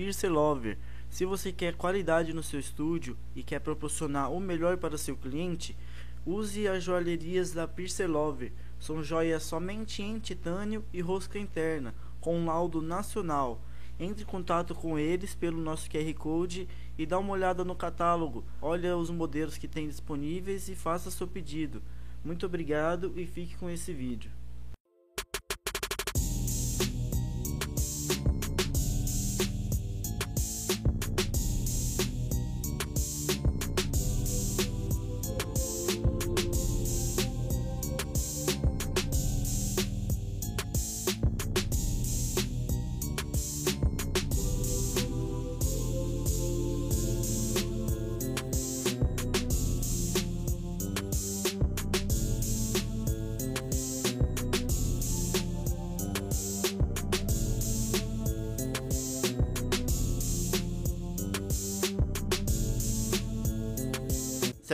Piercer Lover. Se você quer qualidade no seu estúdio e quer proporcionar o melhor para seu cliente, use as joalherias da Piercer Lover. São joias somente em titânio e rosca interna, com laudo nacional. Entre em contato com eles pelo nosso QR Code e dá uma olhada no catálogo. Olha os modelos que tem disponíveis e faça seu pedido. Muito obrigado e fique com esse vídeo.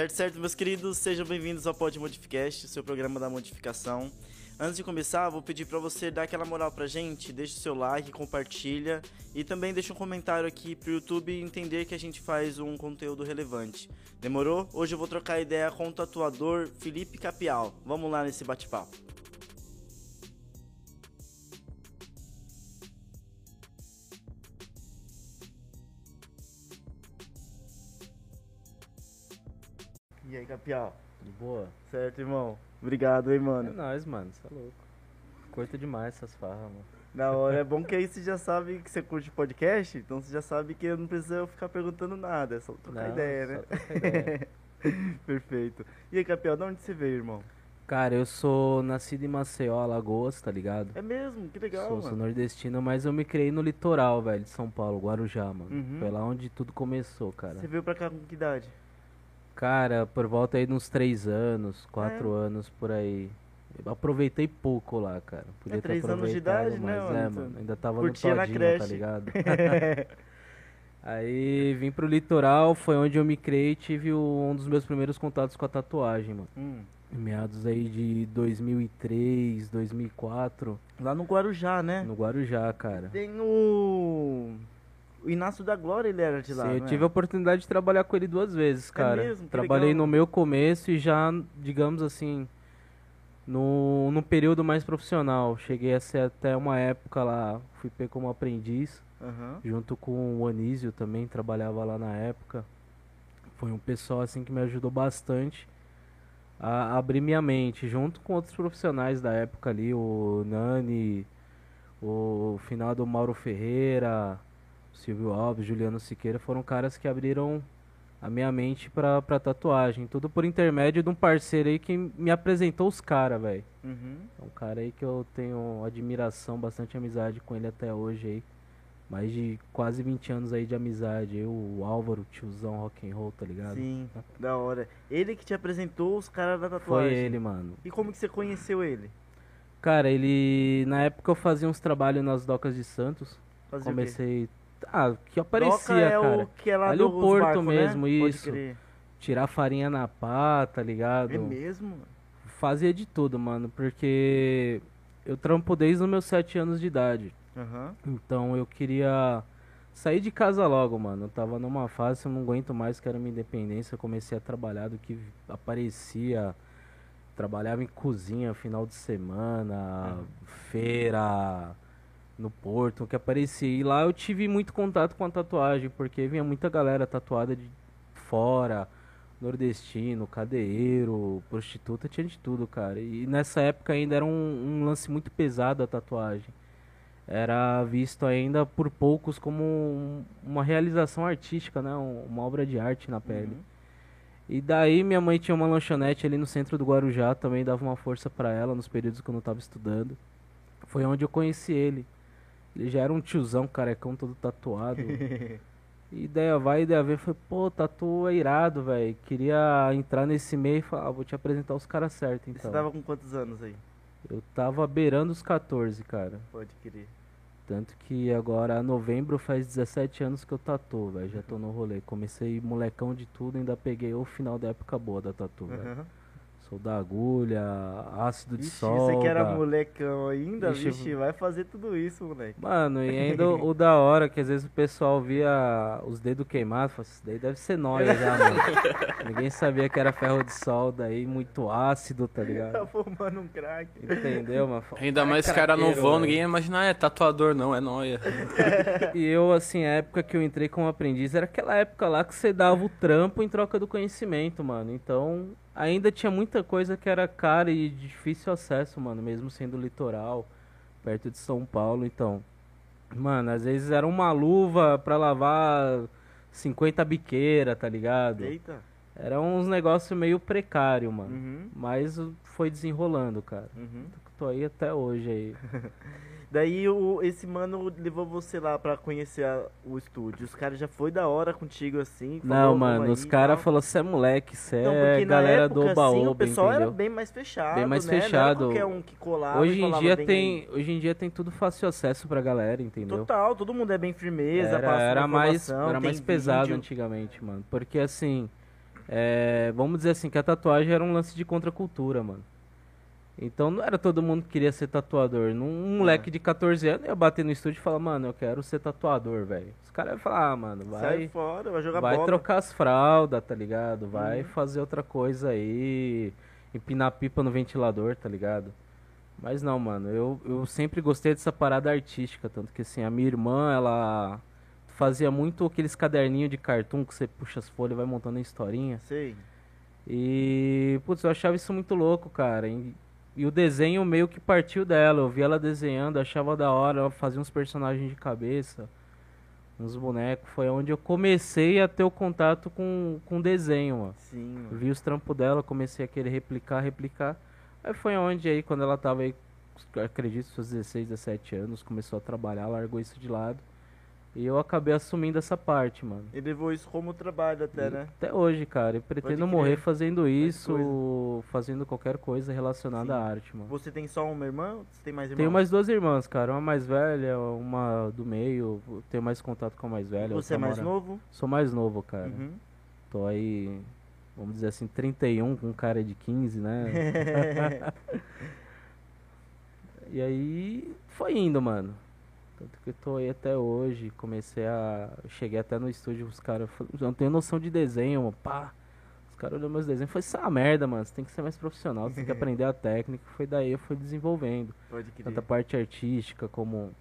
Certo, certo, meus queridos, sejam bem-vindos ao Pod Modificast, seu programa da modificação. Antes de começar, vou pedir para você dar aquela moral pra gente, deixa o seu like, compartilha e também deixa um comentário aqui pro YouTube entender que a gente faz um conteúdo relevante. Demorou? Hoje eu vou trocar ideia com o tatuador Felipe Capial. Vamos lá nesse bate-papo. E aí, Capial? De boa. Certo, irmão? Obrigado, hein, É mano. nóis, mano. Você é louco. Curto demais essas farras, mano. Da hora. É bom que aí você já sabe que você curte podcast, então você já sabe que eu não precisa ficar perguntando nada, é só trocar Não, ideia, só né? trocar ideia. Perfeito. E aí, Capial, de onde você veio, irmão? Cara, eu sou nascido em Maceió, Alagoas, tá ligado? É mesmo? Que legal, sou, sou mano. nordestino, mas eu me criei no litoral, velho, de São Paulo, Guarujá, mano. Uhum. Foi lá onde tudo começou, cara. Você veio pra cá com que idade? Cara, por volta aí de uns três anos, quatro É. anos, por aí. Eu aproveitei pouco lá, cara. Podia ter três anos de idade, né, mas mano? é, mano. Ainda tava Curtia no na todinho, creche. tá ligado? Aí vim pro litoral, foi onde eu me criei e tive um dos meus primeiros contatos com a tatuagem, mano. Hum. Meados aí de 2003, 2004, Lá no Guarujá, né? no Guarujá, cara. Tem o... O Inácio da Glória, ele era de lá, Sim, eu não é? tive a oportunidade de trabalhar com ele duas vezes, cara. mesmo? Que Trabalhei legal. no meu começo e já, digamos assim, no, no período mais profissional. Cheguei a ser até uma época lá, fui pego como aprendiz, Aham. junto com o Anísio também, trabalhava lá na época. Foi um pessoal assim que me ajudou bastante a abrir minha mente, junto com outros profissionais da época ali, o Nani, o finado Mauro Ferreira, Silvio Alves, Juliano Siqueira, foram caras que abriram a minha mente pra, pra tatuagem. Tudo por intermédio de um parceiro aí que me apresentou os caras, velho. Uhum. É um cara aí que eu tenho admiração, bastante amizade com ele até hoje aí. Mais de quase 20 anos aí de amizade. Eu, o Álvaro, tiozão rock and roll, tá ligado? Sim, da hora. Ele que te apresentou os caras da Foi tatuagem. ele, mano. E como que você conheceu ele? Cara, ele. Na época eu fazia uns trabalhos nas docas de Santos. Fazia? Comecei. Ah, que aparecia, Doca é cara. o que é lá Ali do o Porto barco, mesmo, né? Isso. Tirar farinha na pá, tá ligado? É mesmo? Fazia de tudo, mano. Porque eu trampo desde os meus 7 anos de idade. Aham. Então eu queria sair de casa logo, mano. Eu tava numa fase eu não aguento mais, quero minha independência. Eu comecei a trabalhar do que aparecia. Trabalhava em cozinha final de semana, feira, no porto, que aparecia. E lá eu tive muito contato com a tatuagem, porque vinha muita galera tatuada de fora, nordestino, cadeiro, prostituta, tinha de tudo, cara. E nessa época ainda era um, um lance muito pesado a tatuagem era visto ainda por poucos como um- uma realização artística, né? Um- uma obra de arte na pele. Uhum. E daí minha mãe tinha uma lanchonete ali no centro do Guarujá, também dava uma força pra ela nos períodos que eu não tava estudando. Foi onde eu conheci ele. Ele já era um tiozão, carecão, todo tatuado. E ideia vai, ideia vem, foi, pô, tatu é irado, velho. Queria entrar nesse meio e falar, ah, vou te apresentar os caras certos, então. Você tava com quantos anos aí? Eu tava beirando os 14, cara. Pode crer. Tanto que agora, novembro, faz 17 anos que eu tatuo, velho. Já tô no rolê. Comecei molecão de tudo, ainda peguei o final da época boa da tatu, velho. Aham. Soldar agulha, ácido de Ixi, solda. você que era molecão ainda, Vixe, vixe, vai fazer tudo isso, moleque. Mano, e ainda o, o da hora, que às vezes o pessoal via os dedos queimados, falava, isso daí deve ser nóia já, mano. Ninguém sabia que era ferro de solda aí, muito ácido, tá Tá ligado? fumando um crack. Entendeu, mano? Ainda mais cara novão, velho. ninguém ia imaginar, é tatuador não, é nóia. E eu, assim, a época que eu entrei como aprendiz era aquela época lá que você dava o trampo em troca do conhecimento, mano. Então, ainda tinha muita coisa que era cara e de difícil acesso, mano, mesmo sendo litoral, perto de São Paulo. Então, mano, às vezes era uma luva pra lavar 50 biqueira, tá ligado? Eita. Era uns negócios meio precário, mano. Uhum, Mas foi desenrolando, cara. uhum. Tô aí até hoje aí. Daí o, esse mano levou você lá pra conhecer a- o estúdio. Os caras já foi da hora contigo assim. Não, "Vamos mano, os caras tal." falaram, você é moleque, você Então, é galera época, do assim, Oba-Oba, o pessoal era entendeu? bem mais fechado, Bem mais né? Era fechado. qualquer um Hoje em dia tem, hoje em dia tem tudo fácil acesso pra galera, entendeu? Total, todo mundo é bem firmeza, Era, era mais, era mais pesado vídeo. antigamente, mano. Porque assim, é, vamos dizer assim, que a tatuagem era um lance de contracultura, mano. Então não era todo mundo que queria ser tatuador. Num- Um moleque de 14 anos ia bater no estúdio e falar, mano, eu quero ser tatuador, velho. Os caras iam falar, ah, mano, Sai vai, fora, vai jogar vai bola. trocar as fraldas, tá ligado? Vai Uhum. fazer outra coisa aí, empinar pipa no ventilador, tá ligado? Mas não, mano, eu, eu sempre gostei dessa parada artística, tanto que assim, a minha irmã, ela fazia muito aqueles caderninhos de cartoon que você puxa as folhas e vai montando a historinha. Sei. E, putz, eu achava isso muito louco, cara. E, e o desenho meio que partiu dela. Eu via ela desenhando, achava da hora, ela fazia uns personagens de cabeça, uns bonecos. Foi onde eu comecei a ter o contato com, com desenho, mano. Sim, mano. vi os trampos dela, comecei a querer replicar, replicar. Aí foi onde aí, quando ela tava aí, acredito, seus 16, 17 anos, começou a trabalhar, largou isso de lado. E eu acabei assumindo essa parte, mano. Ele levou isso como trabalho até, E né? Até hoje, cara. Eu pretendo morrer fazendo isso, fazendo qualquer coisa relacionada Sim. à arte, mano. Você tem só uma irmã? Você tem mais irmãos? Tenho mais duas irmãs, cara. Uma mais velha, uma do meio. Tenho mais contato com a mais velha. Você é mais mora- novo? Sou mais novo, cara. Uhum. Tô aí, vamos dizer assim, 31 com cara de 15, né? e aí foi indo, mano. Tanto que eu tô aí até hoje. Comecei a. Cheguei até no estúdio, os caras. não tenho noção de desenho, mano. Pá. Os caras olhando meus desenhos. Foi essa merda, mano. Você tem que ser mais profissional, você tem que aprender a técnica. Foi daí eu fui desenvolvendo. Pode crer. Tanto a parte artística como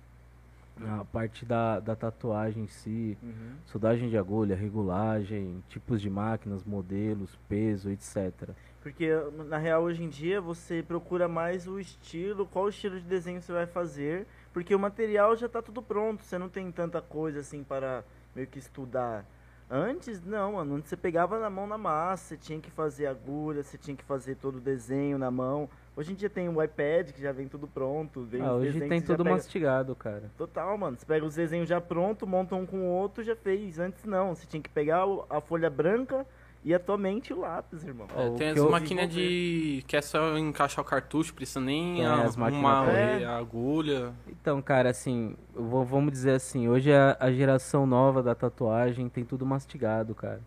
a parte da, da tatuagem em si. Uhum. Soldagem de agulha, regulagem, tipos de máquinas, modelos, peso, etc. Porque na real hoje em dia você procura mais o estilo, qual estilo de desenho você vai fazer, porque o material já tá tudo pronto, você não tem tanta coisa assim para meio que estudar. Antes, não, mano, antes você pegava na mão na massa, você tinha que fazer agulha, você tinha que fazer todo o desenho na mão. Hoje em dia tem o iPad que já vem tudo pronto, vem Ah, hoje tem tudo pega- mastigado, cara. Total, mano. Você pega os desenhos já pronto, monta um com o outro, já fez. Antes não, você tinha que pegar a folha branca e a tua mente e o lápis, irmão. É, tem as máquinas de. que é só encaixar o cartucho, precisa nem Tem as máquinas arrumar também. a agulha. Então, cara, assim, vou- vamos dizer assim, hoje a, a geração nova da tatuagem tem tudo mastigado, cara.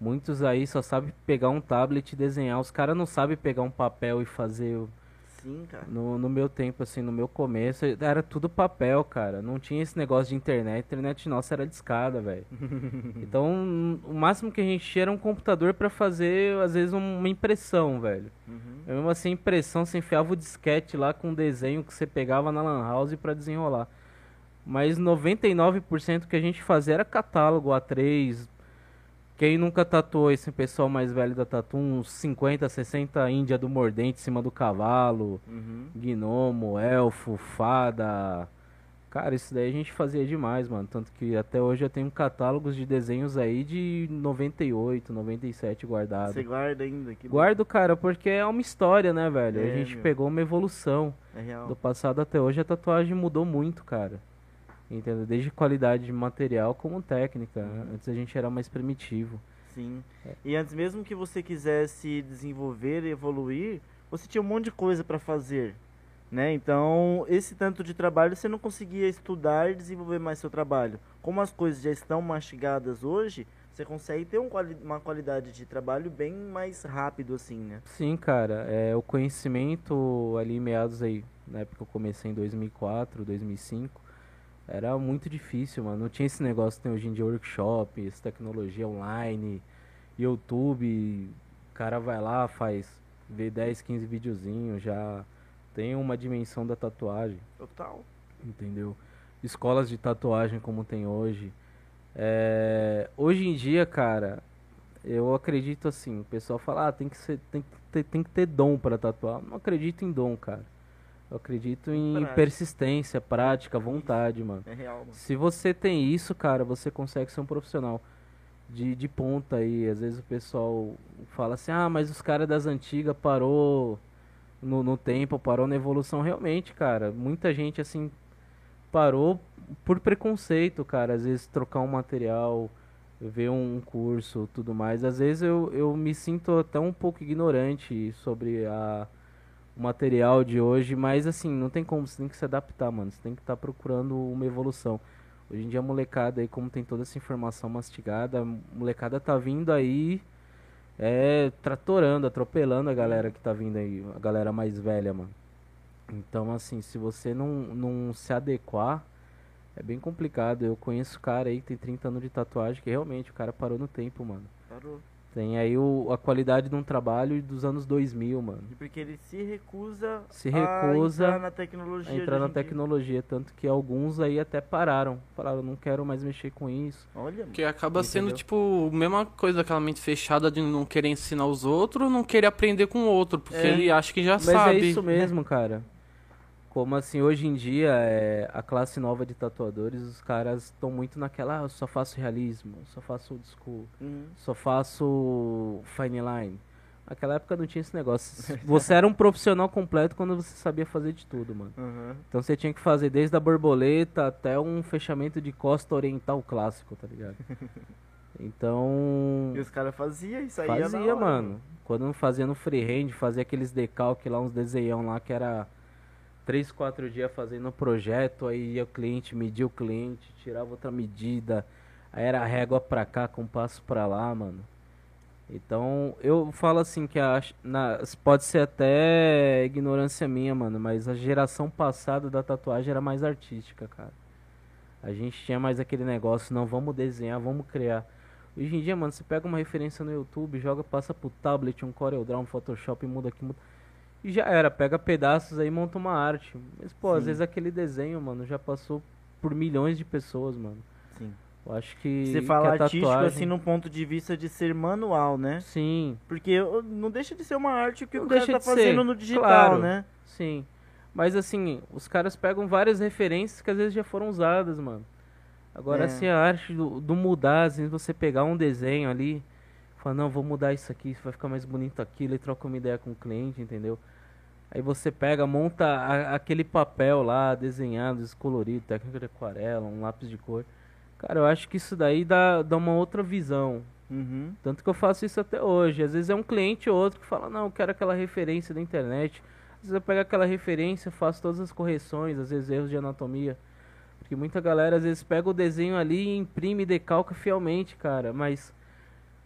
Muitos aí só sabem pegar um tablet e desenhar. Os caras não sabem pegar um papel e fazer. Sim, cara. No, no meu tempo, assim, no meu começo, era tudo papel, cara. Não tinha esse negócio de internet. A internet nossa era discada, velho. Então, o máximo que a gente tinha era um computador pra fazer, às vezes, um- uma impressão, velho. Uhum. Eu mesmo assim, impressão, você enfiava o disquete lá com um desenho que você pegava na Lan House pra desenrolar. Mas 99% que a gente fazia era catálogo A3. Quem nunca tatuou esse pessoal mais velho da tatu, uns 50, 60 índia do mordente em cima do cavalo, Uhum. gnomo, elfo, fada. Cara, isso daí a gente fazia demais, mano. Tanto que até hoje eu tenho catálogos de desenhos aí de 98, 97 guardados. Você guarda ainda? Que Guardo, cara, porque é uma história, né, velho? É, a gente meu. pegou uma evolução. É real. Do passado até hoje a tatuagem mudou muito, cara. Entendeu? Desde qualidade de material como técnica. Uhum. Antes a gente era mais primitivo. Sim. É. E antes mesmo que você quisesse desenvolver e evoluir, você tinha um monte de coisa pra fazer, né? Então, esse tanto de trabalho você não conseguia estudar e desenvolver mais seu trabalho. Como as coisas já estão mastigadas hoje, você consegue ter um quali- uma qualidade de trabalho bem mais rápido, assim, né? Sim, cara, é, o conhecimento ali em meados aí, na época que eu comecei em 2004, 2005, era muito difícil, mano. Não tinha esse negócio que tem hoje em dia workshop, essa tecnologia online, YouTube, o cara vai lá, faz, vê 10, 15 videozinhos, já tem uma dimensão da tatuagem. Total. entendeu? Escolas de tatuagem como tem hoje. É, hoje em dia, cara, eu acredito assim, o pessoal fala, ah, tem que ser, tem que ter, tem que ter dom para tatuar. Não acredito em dom, cara. Eu acredito em Prática. persistência, prática, vontade, mano. É real, mano. Se você tem isso, cara, você consegue ser um profissional de, de ponta aí. Às vezes o pessoal fala assim, ah, mas os caras das antigas parou no, no tempo, parou na evolução. Realmente, cara, muita gente assim parou por preconceito, cara. Às vezes trocar um material, ver um curso, tudo mais. Às vezes eu, eu me sinto até um pouco ignorante sobre a, o material de hoje, mas assim, não tem como, você tem que se adaptar, mano. Você tem que estar procurando uma evolução. Hoje em dia a molecada aí, como tem toda essa informação mastigada, a molecada tá vindo aí é tratorando, atropelando a galera que tá vindo aí, a galera mais velha, mano. Então, assim, se você não, não se adequar, é bem complicado. Eu conheço cara aí que tem 30 anos de tatuagem que realmente o cara parou no tempo, mano. Parou. Tem aí o, a qualidade de um trabalho dos anos 2000, mano. E porque ele se recusa, Se recusa a entrar na tecnologia. Entrar na tecnologia, tanto que alguns aí até pararam. Falaram, não quero mais mexer com isso. Olha, mano. Porque acaba sendo, Entendeu? tipo, a mesma coisa, aquela mente fechada de não querer ensinar os outros, não querer aprender com o outro, porque É. ele acha que já Mas sabe. é isso mesmo, cara. Como assim, hoje em dia, é, a classe nova de tatuadores, os caras estão muito naquela, ah, só faço realismo, só faço old school, Uhum. só faço fine line. Naquela época não tinha esse negócio. Você era um profissional completo quando você sabia fazer de tudo, mano. Uhum. Então você tinha que fazer desde a borboleta até um fechamento de costa oriental clássico, tá ligado? Então. E os caras faziam isso aí. Fazia, hora, mano. Quando não fazia no freehand, fazia aqueles decalque lá, uns desenhão lá que era 3, 4 dias fazendo o projeto, aí ia o cliente, media o cliente, tirava outra medida, aí era régua pra cá, compasso pra lá, mano. Então, eu falo assim que a, na, pode ser até ignorância minha, mano, mas a geração passada da tatuagem era mais artística, cara. A gente tinha mais aquele negócio, não, vamos desenhar, vamos criar. Hoje em dia, mano, você pega uma referência no YouTube, joga, passa pro tablet, um CorelDRAW, um Photoshop, muda aqui, muda. E já era, pega pedaços aí e monta uma arte. Mas, pô, às Sim. vezes aquele desenho, mano, já passou por milhões de pessoas, mano. Sim. Eu acho que. Você que fala a artístico tatuagem... assim no ponto de vista de ser manual, né? Sim, Porque não deixa de ser uma arte que Não o cara tá de ser, fazendo no digital, claro. né? sim. Mas assim, os caras pegam várias referências que às vezes já foram usadas, mano. Agora, É. assim, a arte do, do mudar, às vezes você pegar um desenho ali, falar, não, vou mudar isso aqui, vai ficar mais bonito aquilo, e troca uma ideia com o cliente, entendeu? Aí você pega, monta a- aquele papel lá, desenhado, descolorido, técnica de aquarela, um lápis de cor. Cara, eu acho que isso daí dá, dá uma outra visão. Uhum. Tanto que eu faço isso até hoje. Às vezes é um cliente ou outro que fala, não, eu quero aquela referência da internet. Às vezes eu pego aquela referência, faço todas as correções, às vezes erros de anatomia. Porque muita galera às vezes pega o desenho ali e imprime e decalca fielmente, cara. Mas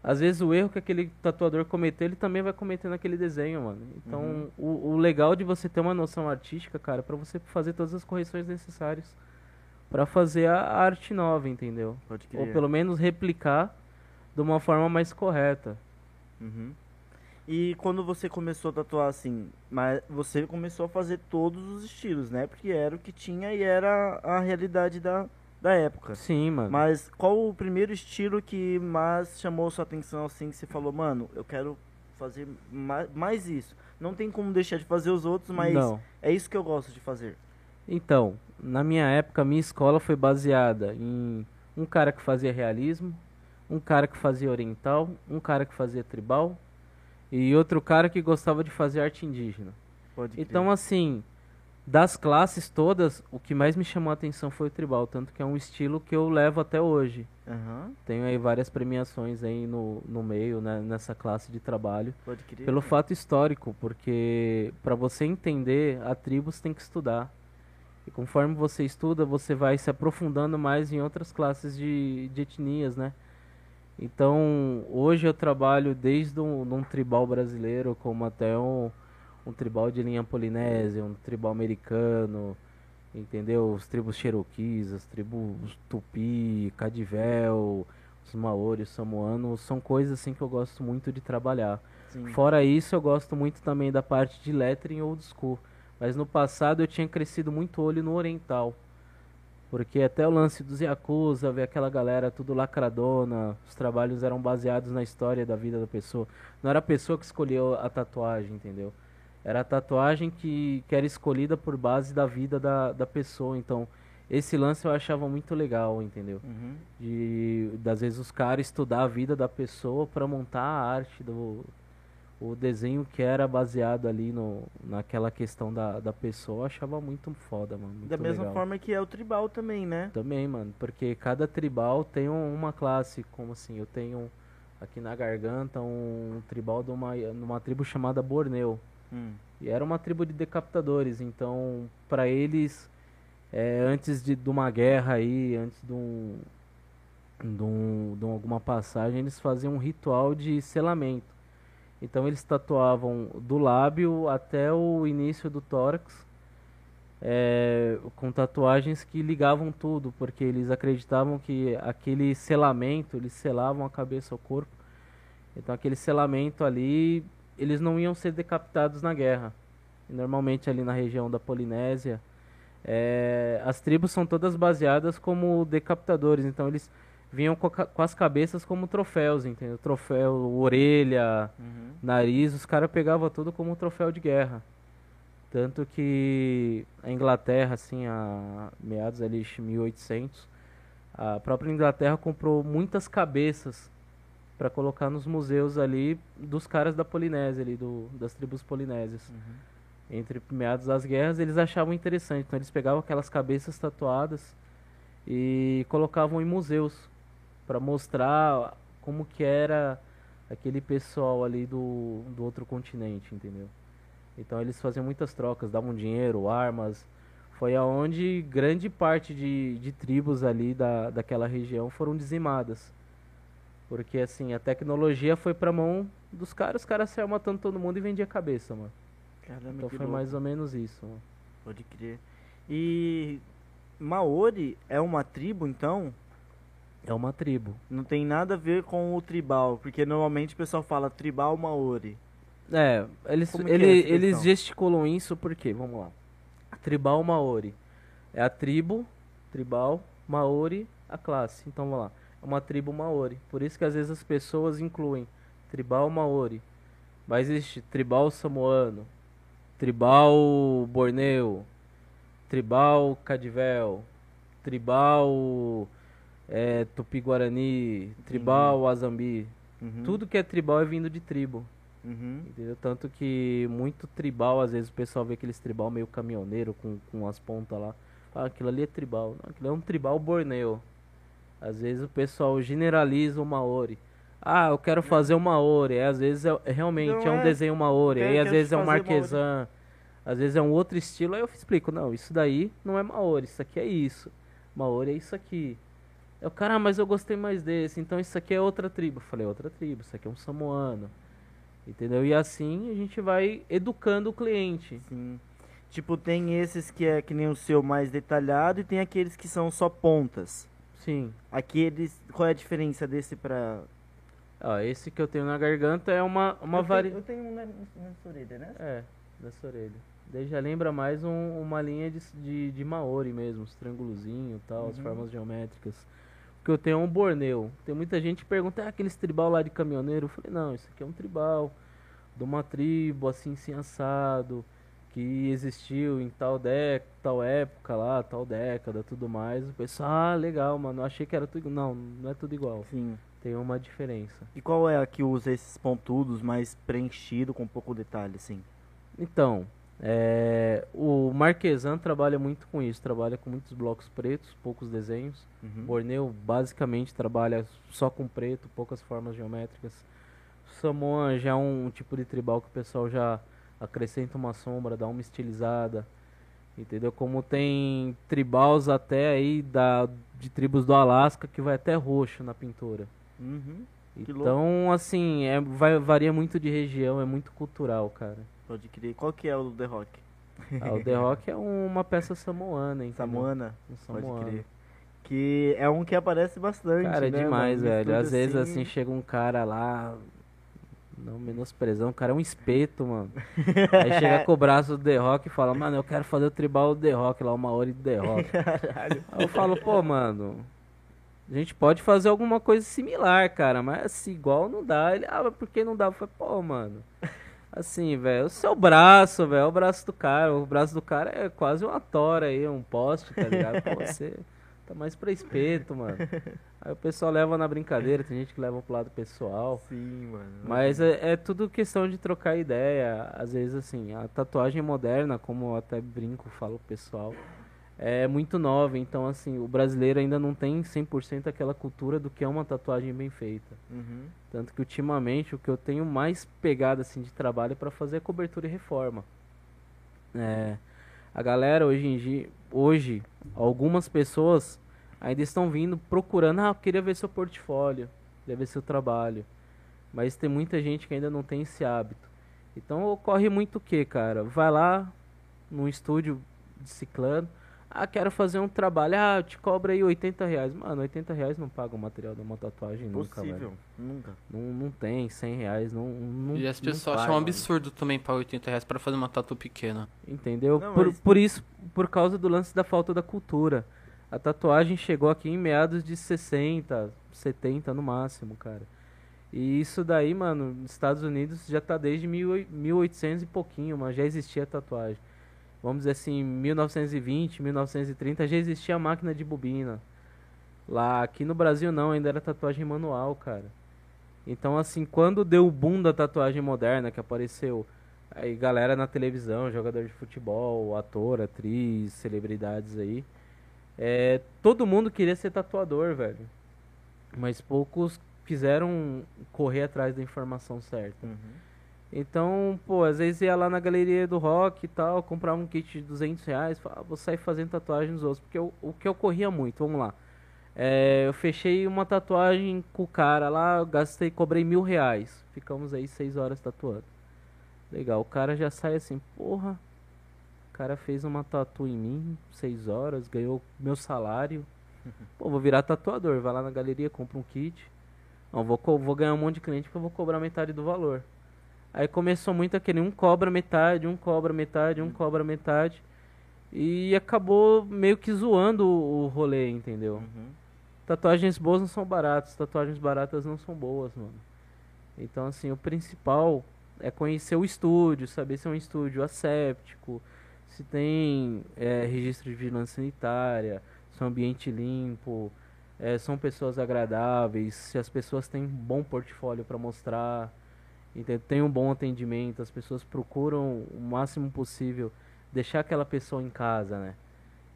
às vezes o erro que aquele tatuador cometeu, ele também vai cometer naquele desenho, mano. Então o, o legal de você ter uma noção artística, cara, é pra você fazer todas as correções necessárias pra fazer a arte nova, entendeu? Ou pelo menos replicar de uma forma mais correta. Uhum. E quando você começou a tatuar assim, mas você começou a fazer todos os estilos, né? Porque era o que tinha e era a realidade da, da época. Sim, mano. Mas qual o primeiro estilo que mais chamou sua atenção assim, que você falou, mano, eu quero fazer ma mais isso. Não tem como deixar de fazer os outros, mas Não. é isso que eu gosto de fazer. Então, na minha época, a minha escola foi baseada em um cara que fazia realismo, um cara que fazia oriental, um cara que fazia tribal e outro cara que gostava de fazer arte indígena. Pode crer. Então, assim, das classes todas, o que mais me chamou a atenção foi o tribal, tanto que é um estilo que eu levo até hoje. Aham, Tenho aí várias premiações aí no, no meio, né, nessa classe de trabalho. pode crer. Pelo fato histórico, porque para você entender a tribo você tem que estudar. E conforme você estuda, você vai se aprofundando mais em outras classes de, de etnias, né? Então, hoje eu trabalho desde um, um tribal brasileiro, como até um, um tribal de linha polinésia, um tribal americano, entendeu? Os tribos Cherokees, as tribos Tupi, Cadivel, os Maori, os Samoanos, são coisas assim que eu gosto muito de trabalhar. Sim. Fora isso, eu gosto muito também da parte de lettering old school. Mas no passado eu tinha crescido muito olho no oriental. Porque até o lance dos Yakuza, ver aquela galera tudo lacradona, os trabalhos eram baseados na história da vida da pessoa. Não era a pessoa que escolheu a tatuagem, entendeu? Era a tatuagem que, que era escolhida por base da vida da, da pessoa. Então, esse lance eu achava muito legal, entendeu? Uhum. De, das vezes os caras estudar a vida da pessoa para montar a arte do, o desenho que era baseado ali no, naquela questão da, da pessoa, eu achava muito foda, mano. Muito da mesma legal. forma que é o tribal também, né? Também, mano, porque cada tribal tem um- uma classe, como assim, eu tenho aqui na garganta um tribal de uma, numa tribo chamada Borneu. Hum. E era uma tribo de decapitadores, então para eles, é, antes de, de uma guerra aí, antes de, um, de, um- de alguma passagem, eles faziam um ritual de selamento. Então eles tatuavam do lábio até o início do tórax, é, com tatuagens que ligavam tudo, porque eles acreditavam que aquele selamento, eles selavam a cabeça ao corpo. Então aquele selamento ali, eles não iam ser decapitados na guerra. E normalmente ali na região da Polinésia, é, as tribos são todas baseadas como decapitadores, então eles vinham com, a com as cabeças como troféus, entendeu? Troféu, orelha, Uhum. nariz, os caras pegavam tudo como troféu de guerra. Tanto que a Inglaterra, assim, a meados ali de 1800, a própria Inglaterra comprou muitas cabeças para colocar nos museus ali dos caras da Polinésia, ali, do, das tribos polinésias. Entre meados das guerras, eles achavam interessante. Então eles pegavam aquelas cabeças tatuadas e colocavam em museus para mostrar como que era aquele pessoal ali do, do outro continente, entendeu? Então eles faziam muitas trocas, davam dinheiro, armas. Foi aonde grande parte de, de tribos ali da, daquela região foram dizimadas. Porque assim, a tecnologia foi pra mão dos caras, os caras saíram matando todo mundo e vendia cabeça, mano. Caramba, Então foi louco. mais ou menos isso, mano. Pode crer. E Maori é uma tribo, então? É uma tribo. Não tem nada a ver com o tribal, porque normalmente o pessoal fala tribal Maori. É, eles, é ele- essa eles gesticulam isso porque, vamos lá. Tribal Maori. É a tribo, tribal, Maori, a classe. Então vamos lá. Uma tribo Maori. Por isso que às vezes as pessoas incluem tribal Maori. Mas existe tribal samoano, tribal Borneo, tribal Cadivel, tribal é, Tupi-Guarani, tribal Azambi. Uhum. Tudo que é tribal é vindo de tribo. Uhum. Entendeu? Tanto que muito tribal, às vezes o pessoal vê aqueles tribal meio caminhoneiro com, com as pontas lá. Fala, aquilo ali é tribal. Não, aquilo é um tribal borneo. Às vezes o pessoal generaliza o Maori. Ah, eu quero fazer o Maori. Às vezes é, é realmente Não é um é. desenho Maori. Aí às vezes é um fazer Maori. marquesan. Às vezes é um outro estilo. Aí eu explico, não, isso daí não é Maori, isso aqui é isso. Maori é isso aqui. Eu, cara, ah, mas eu gostei mais desse. Então isso aqui é outra tribo. Eu falei, outra tribo, isso aqui é um samoano. Entendeu? E assim a gente vai educando o cliente. Sim. Tipo, tem esses que é que nem o seu mais detalhado e tem aqueles que são só pontas. Sim. Aqueles, qual é a diferença desse pra... Ó, esse que eu tenho na garganta é uma, uma eu vari... tenho, eu tenho um na, nessa orelha, né? É, dessa orelha. Daí já lembra mais um- uma linha de, de, de Maori mesmo, os triângulozinhos e tal, as Uhum. formas geométricas. Porque eu tenho um borneu. Tem muita gente que pergunta, ah, aqueles tribal lá de caminhoneiro? Eu falei, não, isso aqui é um tribal de uma tribo assim, assim, assado, que existiu em tal, dec tal época lá, tal década, tudo mais. O pessoal, ah, legal, mano, achei que era tudo... Não, não é tudo igual. Sim. Tem uma diferença. E qual é a que usa esses pontudos mais preenchido com pouco detalhe, assim? Então, é, o Marquesan trabalha muito com isso, trabalha com muitos blocos pretos, poucos desenhos. Uhum. Borneo basicamente trabalha só com preto, poucas formas geométricas. Samoa já é um tipo de tribal que o pessoal já acrescenta uma sombra, dá uma estilizada. Entendeu? Como tem tribals até aí da, de tribos do Alasca que vai até roxo na pintura. Uhum. Então, assim, é, vai, varia muito de região, é muito cultural, cara. Pode crer. Qual que é o The Rock? Ah, o The Rock é uma peça samoana, entendeu? Samoana? Um Pode samoano. crer. Que é um que aparece bastante, Cara, é né, demais, velho. Às vezes, assim, chega um cara lá, não menosprezando, o cara é um espeto, mano. Aí chega com o braço do The Rock e fala, mano, eu quero fazer o tribal do The Rock lá, uma hora do The Rock. Caralho. Aí eu falo, pô, mano, a gente pode fazer alguma coisa similar, cara, mas assim, igual não dá. Ele, ah, mas por que não dá? Eu falei, pô, mano. Assim, velho, o seu braço, velho, o braço do cara. O braço do cara é quase uma tora aí, um poste, tá ligado? Pô, você tá mais pra espeto, mano. Aí o pessoal leva na brincadeira, tem gente que leva pro lado pessoal. Sim, mano. Mas é, é tudo questão de trocar ideia. Às vezes, assim, a tatuagem moderna, como eu até brinco, falo pro pessoal, é muito nova. Então, assim, o brasileiro ainda não tem 100% aquela cultura do que é uma tatuagem bem feita. Uhum. Tanto que, ultimamente, o que eu tenho mais pegado, assim, de trabalho é pra fazer cobertura e reforma. É, a galera, hoje em dia, hoje, algumas pessoas ainda estão vindo procurando, ah, eu queria ver seu portfólio, queria ver seu trabalho. Mas tem muita gente que ainda não tem esse hábito. Então ocorre muito o que, cara? Vai lá num estúdio de ciclano, ah, quero fazer um trabalho, ah, eu te cobro aí 80 reais. Mano, 80 reais não paga o material de uma tatuagem nunca, velho. Possível. Nunca. Não, não tem, 100 reais, não, não E as pessoas acham um absurdo também pagar 80 reais pra fazer uma tatu pequena. Entendeu? Não, por, mas- por isso, por causa do lance da falta da cultura. A tatuagem chegou aqui em meados de 60, 70 no máximo, cara. E isso daí, mano, nos Estados Unidos já tá desde 18- 1800 e pouquinho, mas já existia tatuagem. Vamos dizer assim, 1920, 1930 já existia a máquina de bobina. Lá, aqui no Brasil não, ainda era tatuagem manual, cara. Então, assim, quando deu o boom da tatuagem moderna, que apareceu aí galera na televisão, jogador de futebol, ator, atriz, celebridades aí, é, todo mundo queria ser tatuador, velho. Mas poucos quiseram correr atrás da informação certa. Uhum. Então, pô, às vezes ia lá na galeria do rock e tal, comprava um kit de 200 reais, falava, ah, vou sair fazendo tatuagem nos outros. Porque eu- o que ocorria muito, vamos lá. É, eu fechei uma tatuagem com o cara lá, gastei, cobrei mil reais. Ficamos aí seis horas tatuando. Legal, o cara já sai assim, porra, o cara fez uma tatu em mim, seis horas, ganhou meu salário. Pô, vou virar tatuador, vai lá na galeria, compra um kit. Não, vou, vou ganhar um monte de cliente porque eu vou cobrar metade do valor. Aí começou muito aquele um cobra metade, um cobra metade, um cobra metade. E acabou meio que zoando o, o rolê, entendeu? Uhum. Tatuagens boas não são baratas, tatuagens baratas não são boas, mano. Então, assim, o principal é conhecer o estúdio, saber se é um estúdio asséptico, se tem é, registro de vigilância sanitária, se é um ambiente limpo, é, são pessoas agradáveis, se as pessoas têm um bom portfólio para mostrar, tem um bom atendimento, as pessoas procuram o máximo possível deixar aquela pessoa em casa, né?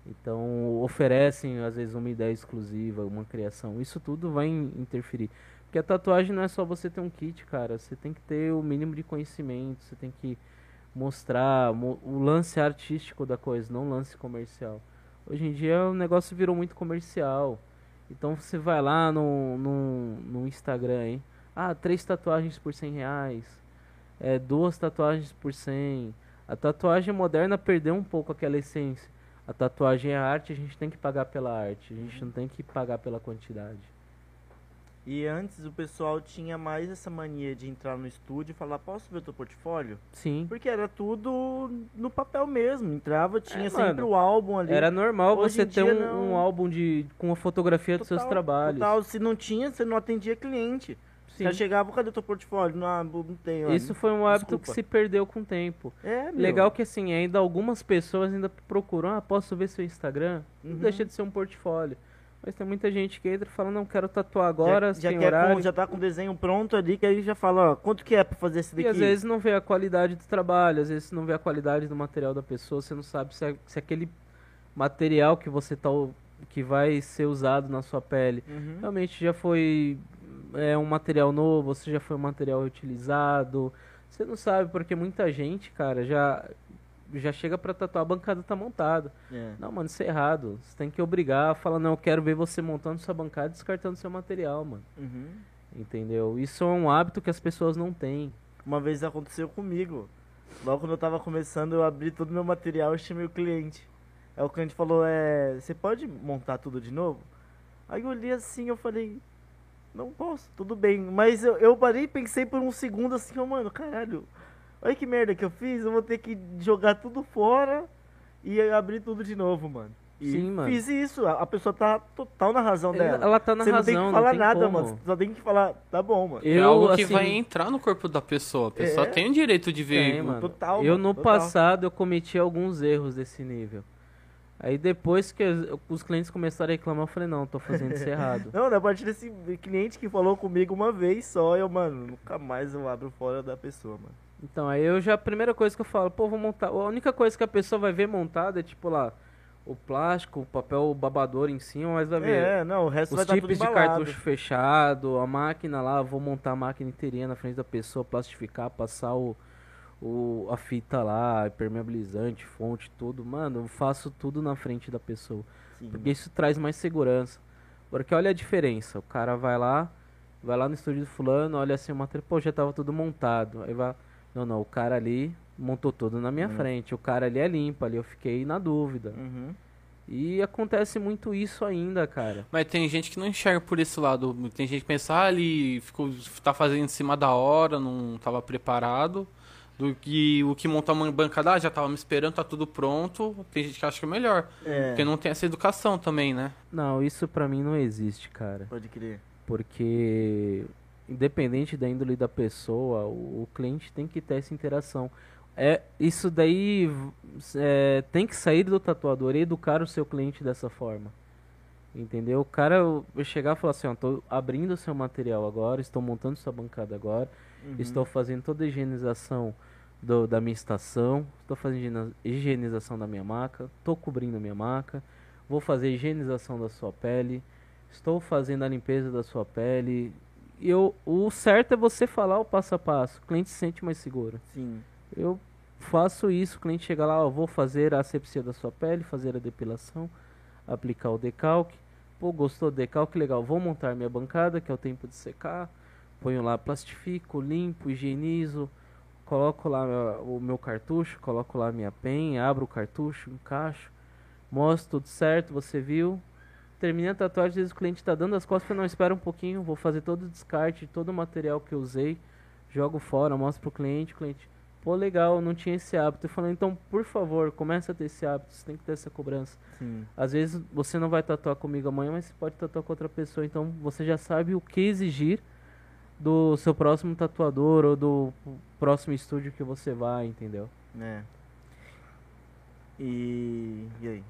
Então oferecem às vezes uma ideia exclusiva, uma criação. Isso tudo vai in- interferir. Porque a tatuagem não é só você ter um kit, cara. Você tem que ter o mínimo de conhecimento, você tem que mostrar mo- o lance artístico da coisa, não o lance comercial. Hoje em dia o negócio virou muito comercial. Então você vai lá no, no, no Instagram, hein? Ah, três tatuagens por 100 reais. É, duas tatuagens por 100. A tatuagem moderna perdeu um pouco aquela essência. A tatuagem é arte, a gente tem que pagar pela arte. A gente não tem que pagar pela quantidade. E antes o pessoal tinha mais essa mania de entrar no estúdio e falar, posso ver teu portfólio? Sim. Porque era tudo no papel mesmo. Entrava, tinha É, sempre mano, o álbum ali. Era normal Hoje você ter um, não. um álbum de, com a fotografia dos seus Total, trabalhos. total. Se não tinha, você não atendia cliente. Sim. Já chegava, cadê teu portfólio? Não, não tenho. Isso foi um hábito que Desculpa. se perdeu com o tempo. É, meu. Legal que assim, ainda algumas pessoas ainda procuram, ah, posso ver seu Instagram? Não Uhum. deixa de ser um portfólio. Mas tem muita gente que entra e fala, não, quero tatuar agora, já, já, quer com- horário. já tá com o desenho pronto ali, que aí já fala, ó, quanto que é pra fazer esse E daqui? às vezes não vê a qualidade do trabalho, às vezes não vê a qualidade do material da pessoa, você não sabe se, é- se aquele material que você tá que vai ser usado na sua pele Uhum. realmente já foi é, um material novo, se já foi um material utilizado. Você não sabe porque muita gente, cara, já já chega pra tatuar, a bancada tá montada. É. Não, mano, isso é errado. Você tem que obrigar, fala, não, eu quero ver você montando sua bancada e descartando seu material, mano. Uhum. Entendeu? Isso é um hábito que as pessoas não têm. Uma vez aconteceu comigo. Logo quando eu tava começando, eu abri todo o meu material e chamei o cliente. Aí o cliente falou, é. Você pode montar tudo de novo? Aí eu olhei assim, eu falei, não posso, tudo bem. Mas eu, eu parei e pensei por um segundo assim, oh, mano, caralho, olha que merda que eu fiz, eu vou ter que jogar tudo fora e abrir tudo de novo, mano. E Sim, mano. fiz isso, a pessoa tá total na razão Ela- dela. ela tá na Você não tem razão, que falar tem nada, como. mano. Você só tem que falar, tá bom, mano. é Eu, algo que assim, vai entrar no corpo da pessoa. A pessoa É. tem o direito de ver. Tem, mano. total, eu mano, no total. passado eu cometi alguns erros desse nível. Aí depois que os clientes começaram a reclamar, eu falei, não, tô fazendo isso errado. Não, a partir desse cliente que falou comigo uma vez só, eu, mano, nunca mais eu abro fora da pessoa, mano. Então, aí eu já, a primeira coisa que eu falo, pô, vou montar. A única coisa que a pessoa vai ver montada é tipo lá, o plástico, o papel babador em cima, mas vai ver É, não, o resto vai os estar tudo tipos de cartucho fechado, a máquina lá, vou montar a máquina inteirinha na frente da pessoa, plastificar, passar o, o, a fita lá, impermeabilizante, fonte, tudo. Mano, eu faço tudo na frente da pessoa. Sim. Porque isso traz mais segurança. Porque olha a diferença. O cara vai lá, vai lá no estúdio do fulano, olha assim o material, pô, já tava tudo montado. Aí vai. Não, não, o cara ali montou tudo na minha Hum. frente. O cara ali é limpo, ali eu fiquei na dúvida. Uhum. E acontece muito isso ainda, cara. Mas tem gente que não enxerga por esse lado. Tem gente que pensa, ah, ele ficou, tá fazendo em cima da hora, não tava preparado. Do que o que montar uma bancada, ah, já tava me esperando, tá tudo pronto. Tem gente que acha que é melhor. É, Porque não tem essa educação também, né? Não, isso pra mim não existe, cara. pode crer. Porque independente da índole da pessoa, o, o cliente tem que ter essa interação. É, isso daí é, tem que sair do tatuador e educar o seu cliente dessa forma. Entendeu? O cara chegar e falar assim, ó, tô abrindo o seu material agora, estou montando sua bancada agora, Uhum. estou fazendo toda a higienização do- da minha estação, estou fazendo higienização da minha maca, estou cobrindo a minha maca, vou fazer higienização da sua pele, estou fazendo a limpeza da sua pele. Eu, o certo é você falar o passo a passo, o cliente se sente mais seguro. Sim. Eu faço isso, o cliente chega lá, ó, vou fazer a asepsia da sua pele, fazer a depilação, aplicar o decalque. Pô, gostou do decalque? Legal, vou montar minha bancada, que é o tempo de secar. Ponho lá, plastifico, limpo, higienizo. Coloco lá o meu cartucho, coloco lá minha pen, abro o cartucho, encaixo. Mostro tudo certo, você viu. Terminei a tatuagem, às vezes o cliente tá dando as costas, fala, não, espera um pouquinho, vou fazer todo o descarte, todo o material que eu usei, jogo fora, mostro pro cliente, o cliente, pô, legal, não tinha esse hábito. Eu falei, então, por favor, começa a ter esse hábito, você tem que ter essa cobrança. Sim. Às vezes você não vai tatuar comigo amanhã, mas você pode tatuar com outra pessoa, então você já sabe o que exigir do seu próximo tatuador ou do próximo estúdio que você vai, entendeu? É. E. E aí?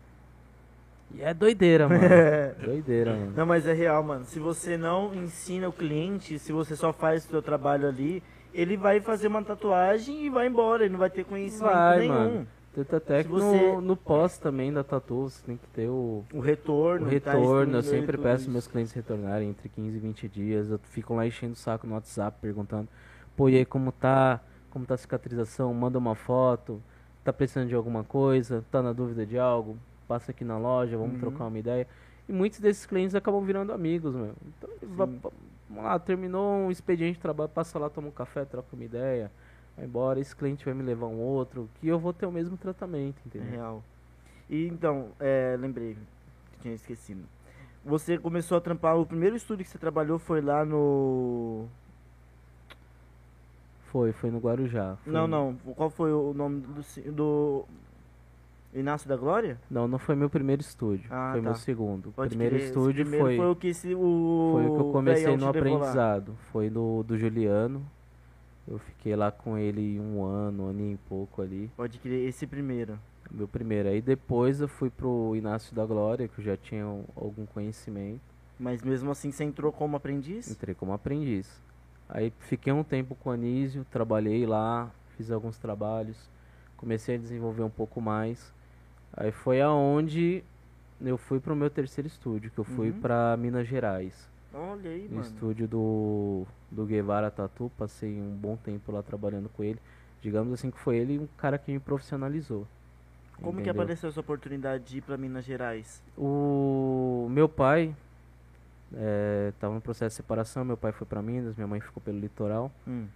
E é doideira, mano. doideira, mano. Não, mas é real, mano. Se você não ensina o cliente, se você só faz o seu trabalho ali, ele vai fazer uma tatuagem e vai embora, ele não vai ter conhecimento Vai, nenhum. mano. Tenta até que você- no, no pós também da tatu, você tem que ter o, O o retorno. tá retorno. Eu estudando e sempre peço isso. meus clientes retornarem entre 15 e 20 dias. Eu fico lá enchendo o saco no WhatsApp, perguntando, pô, e aí como tá? Como tá a cicatrização? Manda uma foto. Tá precisando de alguma coisa? Tá na dúvida de algo? Passa aqui na loja, vamos Uhum. trocar uma ideia. E muitos desses clientes acabam virando amigos, meu. Então, vai- vamos lá, terminou um expediente de trabalho, passa lá, toma um café, troca uma ideia. Vai embora, esse cliente vai me levar um outro, que eu vou ter o mesmo tratamento, É entendeu? real. E então, é, lembrei, que tinha esquecido. Você começou a trampar, o primeiro estúdio que você trabalhou foi lá no. Foi, foi no Guarujá. Foi- Não, não. Qual foi o nome do. do... Inácio da Glória? Não, não foi meu primeiro estúdio. Ah, foi tá. meu segundo. Pode primeiro crer, estúdio primeiro foi, foi o que se, o foi o que eu comecei no levou lá. aprendizado. Foi do, do Juliano. Eu fiquei lá com ele um ano, um ano e pouco ali. Pode crer, esse primeiro. Meu primeiro. Aí depois eu fui pro Inácio da Glória, que eu já tinha um- algum conhecimento. Mas mesmo assim você entrou como aprendiz? Entrei como aprendiz. Aí fiquei um tempo com o Anísio, trabalhei lá, fiz alguns trabalhos, comecei a desenvolver um pouco mais. Aí foi aonde eu fui pro meu terceiro estúdio, que eu fui Uhum. pra Minas Gerais. Olha aí, No mano. estúdio do, do Guevara Tatu, passei um bom tempo lá trabalhando com ele. Digamos assim que foi ele um cara que me profissionalizou. Como que entendeu? apareceu essa oportunidade de ir pra Minas Gerais? O meu pai, É, tava no processo de separação, meu pai foi pra Minas, minha mãe ficou pelo litoral. Hum.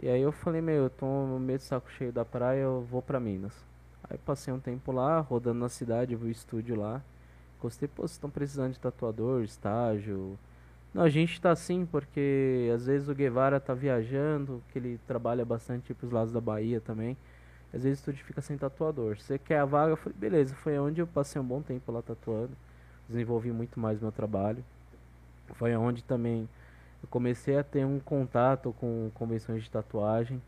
E aí eu falei, meu, eu tô meio de saco cheio da praia, eu vou pra Minas. Aí passei um tempo lá, rodando na cidade, vi o estúdio lá. Gostei, pô, vocês estão precisando de tatuador, estágio. Não, a gente tá assim, porque às vezes o Guevara tá viajando, que ele trabalha bastante pros lados da Bahia também. Às vezes o estúdio fica sem tatuador. Você quer a vaga? Eu falei, beleza, foi onde eu passei um bom tempo lá tatuando. Desenvolvi muito mais meu trabalho. Foi onde também eu comecei a ter um contato com convenções de tatuagem.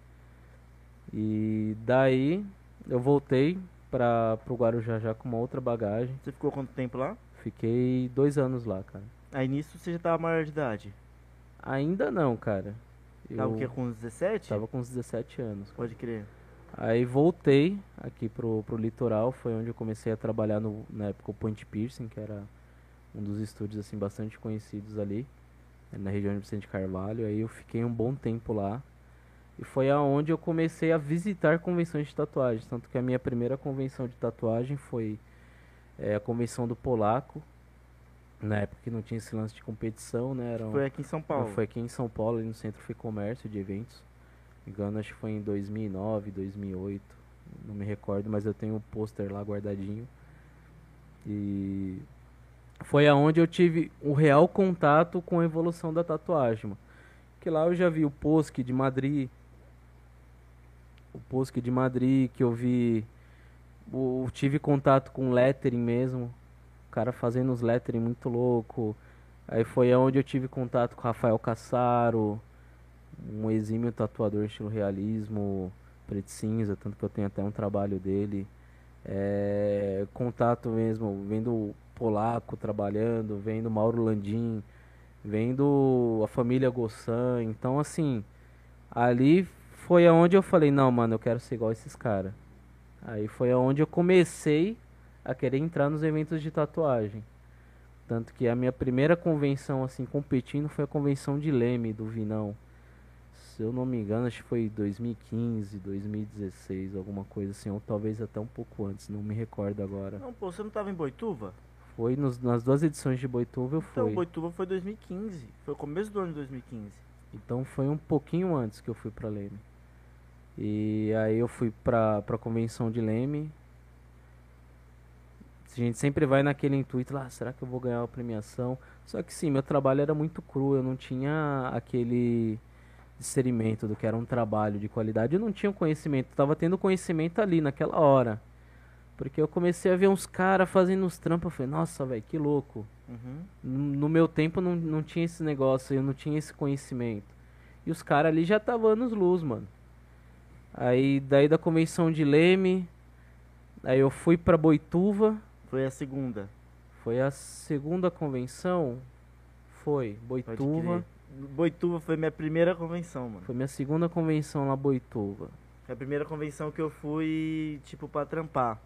E daí eu voltei para o Guarujá já com uma outra bagagem. Você ficou quanto tempo lá? Fiquei dois anos lá, cara. Aí nisso você já tava maior de idade? Ainda não, cara. Tava o quê? Com uns 17? Tava com uns 17 anos. Pode crer. Aí voltei aqui pro, pro litoral, foi onde eu comecei a trabalhar no, na época o Point Piercing, que era um dos estúdios assim bastante conhecidos ali, na região de Vicente Carvalho. Aí eu fiquei um bom tempo lá. E foi aonde eu comecei a visitar convenções de tatuagem. Tanto que a minha primeira convenção de tatuagem foi é, a convenção do Polaco. Na época que não tinha esse lance de competição, né? Era um, Foi aqui em São Paulo. Foi aqui em São Paulo, ali no Centro Foi Comércio de Eventos. Me engano, acho que foi em 2009, 2008. Não me recordo, mas eu tenho o um pôster lá guardadinho. E foi aonde eu tive o real contato com a evolução da tatuagem, mano. Que lá eu já vi o Posque de Madrid, o Posque de Madrid, que eu vi. O, tive contato com lettering mesmo. O cara fazendo os lettering muito louco. Aí foi onde eu tive contato com Rafael Cassaro, um exímio tatuador estilo realismo, preto cinza, tanto que eu tenho até um trabalho dele. É, contato mesmo, vendo Polaco trabalhando, vendo Mauro Landim, vendo a família Gossan. Então, assim, ali foi aonde eu falei, não, mano, eu quero ser igual esses caras. Aí foi aonde eu comecei a querer entrar nos eventos de tatuagem. Tanto que a minha primeira convenção, assim, competindo foi a convenção de Leme, do Vinão. Se eu não me engano, acho que foi 2015, 2016, alguma coisa assim, ou talvez até um pouco antes, não me recordo agora. Não, pô, você não tava em Boituva? Foi nos, nas duas edições de Boituva eu fui. Então, Boituva foi 2015, foi o começo do ano de 2015. Então foi um pouquinho antes que eu fui pra Leme. E aí eu fui pra, pra convenção de Leme. A gente sempre vai naquele intuito lá, ah, será que eu vou ganhar a premiação? Só que sim, meu trabalho era muito cru, eu não tinha aquele discernimento do que era um trabalho de qualidade, eu não tinha conhecimento, tava tendo conhecimento ali naquela hora. Porque eu comecei a ver uns caras fazendo uns trampos, eu falei, nossa, velho, que louco. Uhum. No, no, meu tempo não, não tinha esse negócio, eu não tinha esse conhecimento. E os caras ali já estavam anos luz, mano. Aí daí da convenção de Leme, aí eu fui para Boituva. Foi a segunda. Foi a segunda convenção? Foi, Boituva. Boituva foi minha primeira convenção, mano. Foi minha segunda convenção lá Boituva. Foi a primeira convenção que eu fui, tipo, para trampar.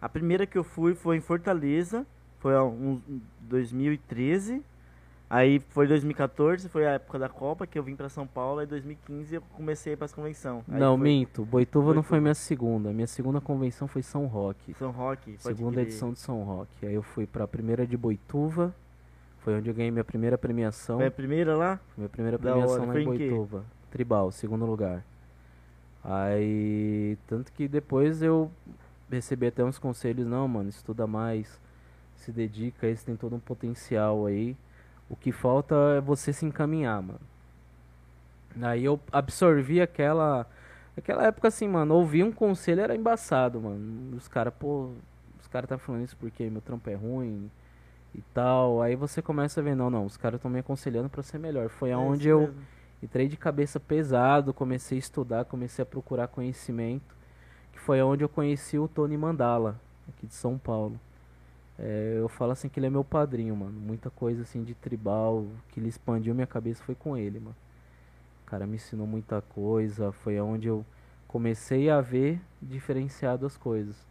A primeira que eu fui foi em Fortaleza, foi em 2013. Aí foi 2014, foi a época da Copa que eu vim para São Paulo, aí 2015 eu comecei para as convenção. Aí não, foi... minto. Boituva, Boituva, não foi minha segunda. Minha segunda convenção foi São Roque. São Roque, Segunda crer. edição de São Roque. Aí eu fui para a primeira de Boituva. Foi onde eu ganhei minha primeira premiação. Foi a primeira lá? Minha primeira premiação lá em Boituva. Em Tribal, segundo lugar. Aí, tanto que depois eu recebi até uns conselhos, não, mano, estuda mais, se dedica, esse tem todo um potencial aí. O que falta é você se encaminhar, mano. Aí eu absorvi aquela. Aquela época assim, mano, ouvir um conselho era embaçado, mano. Os caras, pô, os caras tá falando isso porque meu trampo é ruim e tal. Aí você começa a ver, não, não, os caras estão me aconselhando para ser melhor. Foi é aonde eu mesmo. entrei de cabeça pesado, comecei a estudar, comecei a procurar conhecimento. Que foi aonde eu conheci o Tony Mandala, aqui de São Paulo. É, eu falo assim que ele é meu padrinho, mano. Muita coisa assim de tribal que ele expandiu minha cabeça foi com ele, mano. O cara me ensinou muita coisa. Foi onde eu comecei a ver diferenciado as coisas.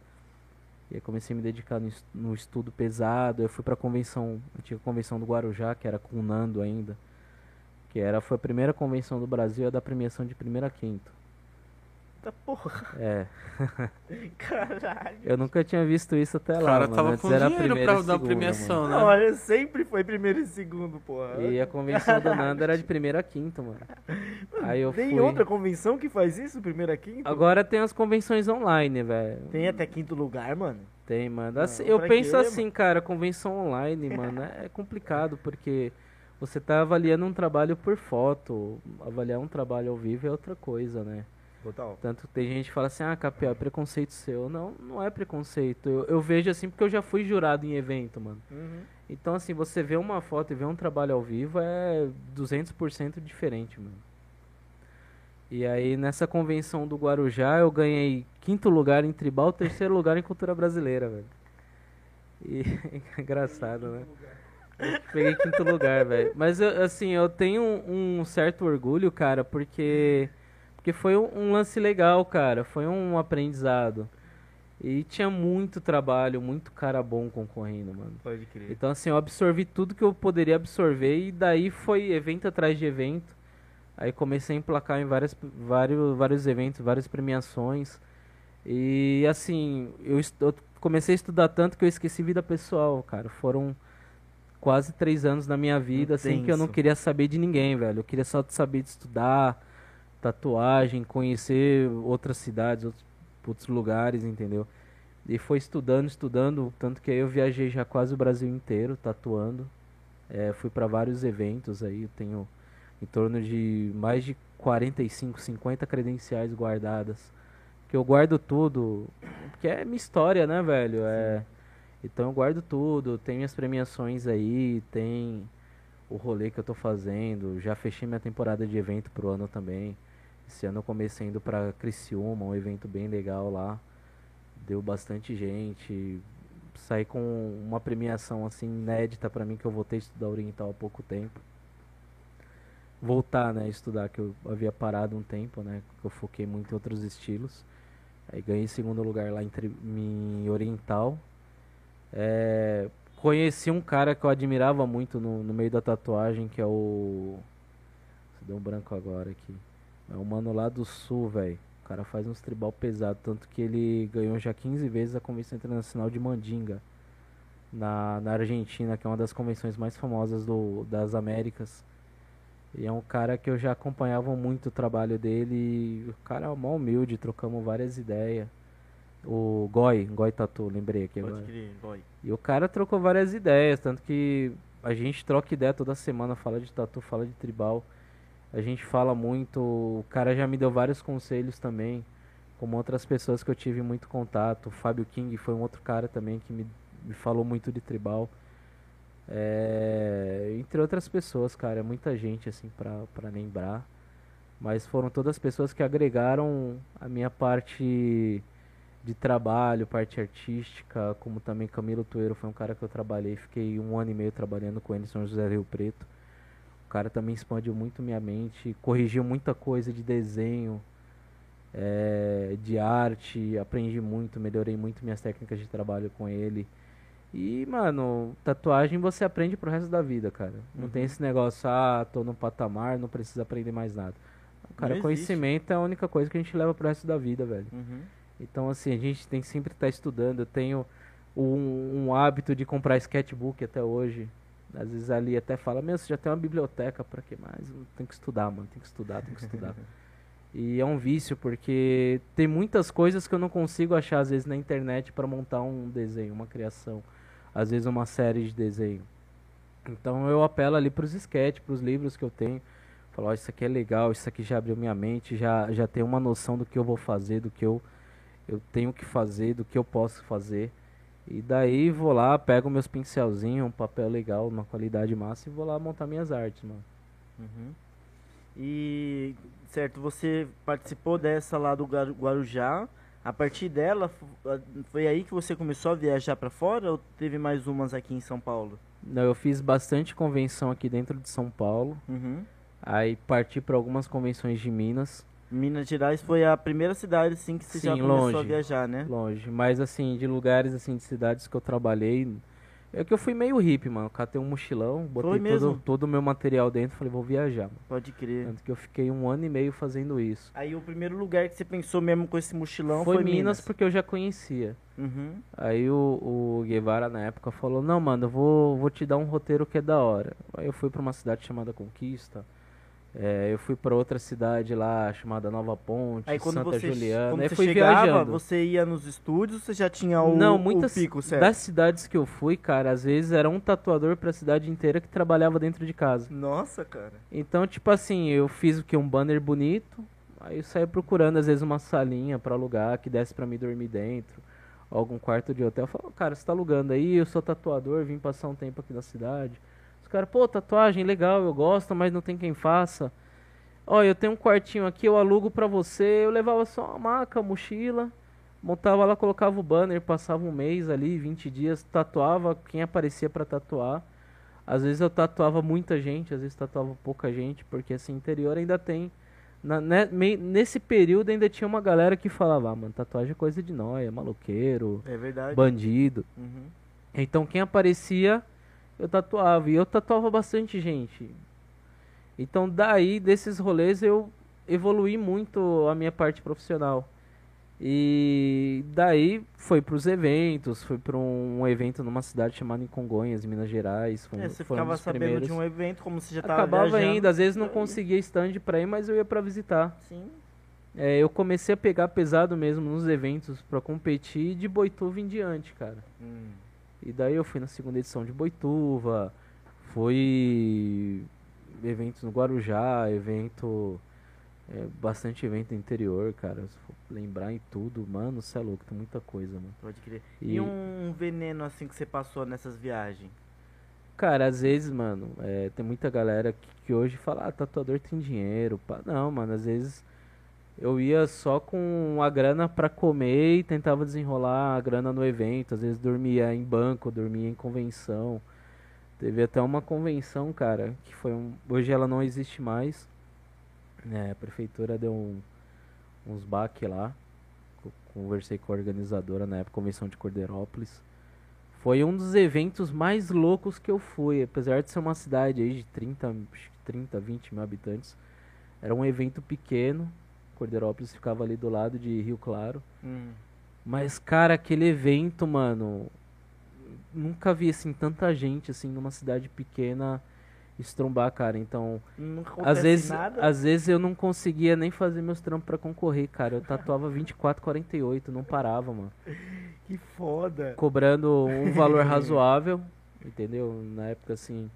E aí comecei a me dedicar no, no estudo pesado. Eu fui pra convenção, antiga convenção do Guarujá, que era com o Nando ainda. Que era, foi a primeira convenção do Brasil, a da premiação de primeira a quinta. Tá porra. É. Caralho. Eu nunca tinha visto isso até O lá. cara mano. tava Antes com era dinheiro primeira pra dar segunda, premiação, mano. né? Não, eu sempre foi primeiro e segundo, porra. E a convenção do Nando era de primeira a quinta, mano. Aí eu Tem fui. outra convenção que faz isso, primeira a quinta? Agora tem as convenções online, velho. Tem até quinto lugar, mano. Tem, mano. Assim, Não, eu penso quê, assim, cara, convenção online, mano, é complicado porque você tá avaliando um trabalho por foto, avaliar um trabalho ao vivo é outra coisa, né? Total. Tanto que tem gente que fala assim, ah, Capel, é preconceito seu. Não, não é preconceito. Eu, eu vejo assim porque eu já fui jurado em evento, mano. Uhum. Então, assim, você vê uma foto e vê um trabalho ao vivo é 200% diferente, mano. E aí, nessa convenção do Guarujá, eu ganhei quinto lugar em tribal, terceiro lugar em cultura brasileira, velho. E é engraçado, né? Eu Peguei quinto lugar, velho. Mas, eu, assim, eu tenho um, um certo orgulho, cara, porque, porque foi um, lance legal, cara. Foi um aprendizado. E tinha muito trabalho, muito cara bom concorrendo, mano. Pode crer. Então, assim, eu absorvi tudo que eu poderia absorver e daí foi evento atrás de evento. Aí comecei a emplacar em várias, vários, vários eventos, várias premiações. E, assim, eu, eu comecei a estudar tanto que eu esqueci vida pessoal, cara. Foram quase três anos da minha vida, assim, que eu não Intenso. queria saber de ninguém, velho. Eu queria só saber de estudar, tatuagem, conhecer outras cidades, outros, outros lugares, entendeu? E foi estudando, estudando, tanto que aí eu viajei já quase o Brasil inteiro tatuando. É, fui para vários eventos aí, eu tenho em torno de mais de 45, 50 credenciais guardadas. Que eu guardo tudo, porque é minha história, né, velho? É, então eu guardo tudo, tem minhas premiações aí, tem o rolê que eu tô fazendo, já fechei minha temporada de evento pro ano também. Esse ano eu comecei indo pra Criciúma, um evento bem legal lá. Deu bastante gente. Saí com uma premiação assim inédita pra mim que eu voltei a estudar oriental há pouco tempo. Voltar, né, a estudar que eu havia parado um tempo, né, que eu foquei muito em outros estilos. Aí ganhei segundo lugar lá em, tri- em oriental. É, conheci um cara que eu admirava muito no, no meio da tatuagem, que é o. Se deu um branco agora aqui. É um mano lá do sul, velho. O cara faz uns tribal pesado, tanto que ele ganhou já 15 vezes a Convenção Internacional de Mandinga. Na, na Argentina, que é uma das convenções mais famosas do, das Américas. E é um cara que eu já acompanhava muito o trabalho dele. O cara é mó humilde, trocamos várias ideias. O Goi, Goi Tatu, lembrei aqui agora. Pode crer, boy. E o cara trocou várias ideias, tanto que a gente troca ideia toda semana, fala de tatu, fala de tribal. A gente fala muito, o cara já me deu vários conselhos também, como outras pessoas que eu tive muito contato. O Fábio King foi um outro cara também que me, me falou muito de tribal. É, entre outras pessoas, cara, é muita gente assim pra lembrar. Mas foram todas pessoas que agregaram a minha parte de trabalho, parte artística, como também Camilo Tueiro foi um cara que eu trabalhei, fiquei um ano e meio trabalhando com ele em São José Rio Preto. O cara também expandiu muito minha mente, corrigiu muita coisa de desenho, eh, de arte, aprendi muito, melhorei muito minhas técnicas de trabalho com ele. E, mano, tatuagem você aprende pro resto da vida, cara. Não tem esse negócio, ah, tô no patamar, não preciso aprender mais nada. Cara, conhecimento é a única coisa que a gente leva pro resto da vida, velho. Uhum. Então, assim, a gente tem que sempre estar estudando. Eu tenho um, um hábito de comprar sketchbook até hoje. Às vezes ali até fala, meu, você já tem uma biblioteca, pra que mais? Tem que estudar, mano, tem que estudar, tem que estudar. e é um vício, porque tem muitas coisas que eu não consigo achar, às vezes, na internet para montar um desenho, uma criação. Às vezes uma série de desenho. Então eu apelo ali pros sketches, pros livros que eu tenho. Falo, ó, isso aqui é legal, isso aqui já abriu minha mente, já, já tenho uma noção do que eu vou fazer, do que eu, eu tenho que fazer, do que eu posso fazer. E daí vou lá, pego meus pincelzinhos, um papel legal, uma qualidade massa e vou lá montar minhas artes, mano. Uhum. E, certo, você participou dessa lá do Guaru- Guarujá. A partir dela, foi aí que você começou a viajar pra fora ou teve mais umas aqui em São Paulo? Não, eu fiz bastante convenção aqui dentro de São Paulo. Uhum. Aí parti para algumas convenções de Minas, Minas Gerais foi a primeira cidade assim que você já Sim, começou a longe. viajar, né? longe. Mas assim, de lugares assim, de cidades que eu trabalhei, É que eu fui meio hippie, mano. Catei um mochilão, botei todo, todo o meu material dentro falei, vou viajar, mano. Pode crer. Tanto que eu fiquei um ano e meio fazendo isso. Aí o primeiro lugar que você pensou mesmo com esse mochilão foi foi, Minas porque eu já conhecia. Uhum. Aí o, o Guevara na época falou, não, mano, eu vou, vou te dar um roteiro que é da hora. Aí eu fui pra uma cidade chamada Conquista. É, eu fui pra outra cidade lá chamada Nova Ponte, Aí quando Santa você, Juliana. quando aí você fui chegava, viajando. você ia nos estúdios, você já tinha o, não, o muitas pico, certo? das cidades que eu fui, cara, às vezes era um tatuador pra cidade inteira que trabalhava dentro de casa. Nossa, cara. Então, tipo assim, eu fiz o que? Um banner bonito. Aí eu saí procurando, às vezes, uma salinha pra alugar que desse pra mim dormir dentro. Algum quarto de hotel. Eu falo, cara, você tá alugando aí? Eu sou tatuador, vim passar um tempo aqui na cidade. Os caras, pô, tatuagem legal, eu gosto, mas não tem quem faça. Ó, eu tenho um quartinho aqui, eu alugo pra você. Eu levava só uma maca, mochila. Montava lá, colocava o banner, passava um mês ali, 20 dias, tatuava quem aparecia pra tatuar. Às vezes eu tatuava muita gente, às vezes tatuava pouca gente, porque assim, interior ainda tem. na- né, mei- nesse período ainda tinha uma galera que falava, ah, mano, tatuagem é coisa de nóia, maloqueiro, É verdade. bandido. Uhum. Então quem aparecia, eu tatuava. E eu tatuava bastante gente. Então daí, desses rolês, eu evoluí muito a minha parte profissional. E daí foi pros eventos, foi pra um, evento numa cidade chamada em Congonhas, Minas Gerais. Foi, É, você ficava sabendo primeiros. de um evento, como você já tava Acabava viajando. ainda, às vezes não conseguia stand pra ir, mas eu ia pra visitar. Sim. É, eu comecei a pegar pesado mesmo nos eventos pra competir de Boituva em diante, cara. Hum. E daí eu fui na segunda edição de Boituva, fui eventos no Guarujá, evento. é, bastante evento interior, cara. Se for lembrar em tudo, mano, cê é louco, tem muita coisa, mano. Pode crer. E... E- um veneno assim que você passou nessas viagens? Cara, às vezes, mano, é, tem muita galera que, que hoje fala, ah, tatuador tem dinheiro. Pá. Não, mano, às vezes eu ia só com a grana pra comer e tentava desenrolar a grana no evento. Às vezes dormia em banco, dormia em convenção. Teve até uma convenção, cara, que foi um. Hoje ela não existe mais. né, a prefeitura deu um- uns baque lá. Co- Conversei com a organizadora na época, convenção de Cordeirópolis. Foi um dos eventos mais loucos que eu fui, apesar de ser uma cidade aí de 30, acho que 30 20 mil habitantes. Era um evento pequeno. Cordeirópolis ficava ali do lado de Rio Claro. Hum. Mas, cara, aquele evento, mano. Nunca vi, assim, tanta gente, assim, numa cidade pequena estrombar, cara. Então, às vezes, nada. às vezes eu não conseguia nem fazer meus trampos pra concorrer, cara. Eu tatuava 24, 48, não parava, mano. Que foda. Cobrando um valor razoável, entendeu? Na época, assim,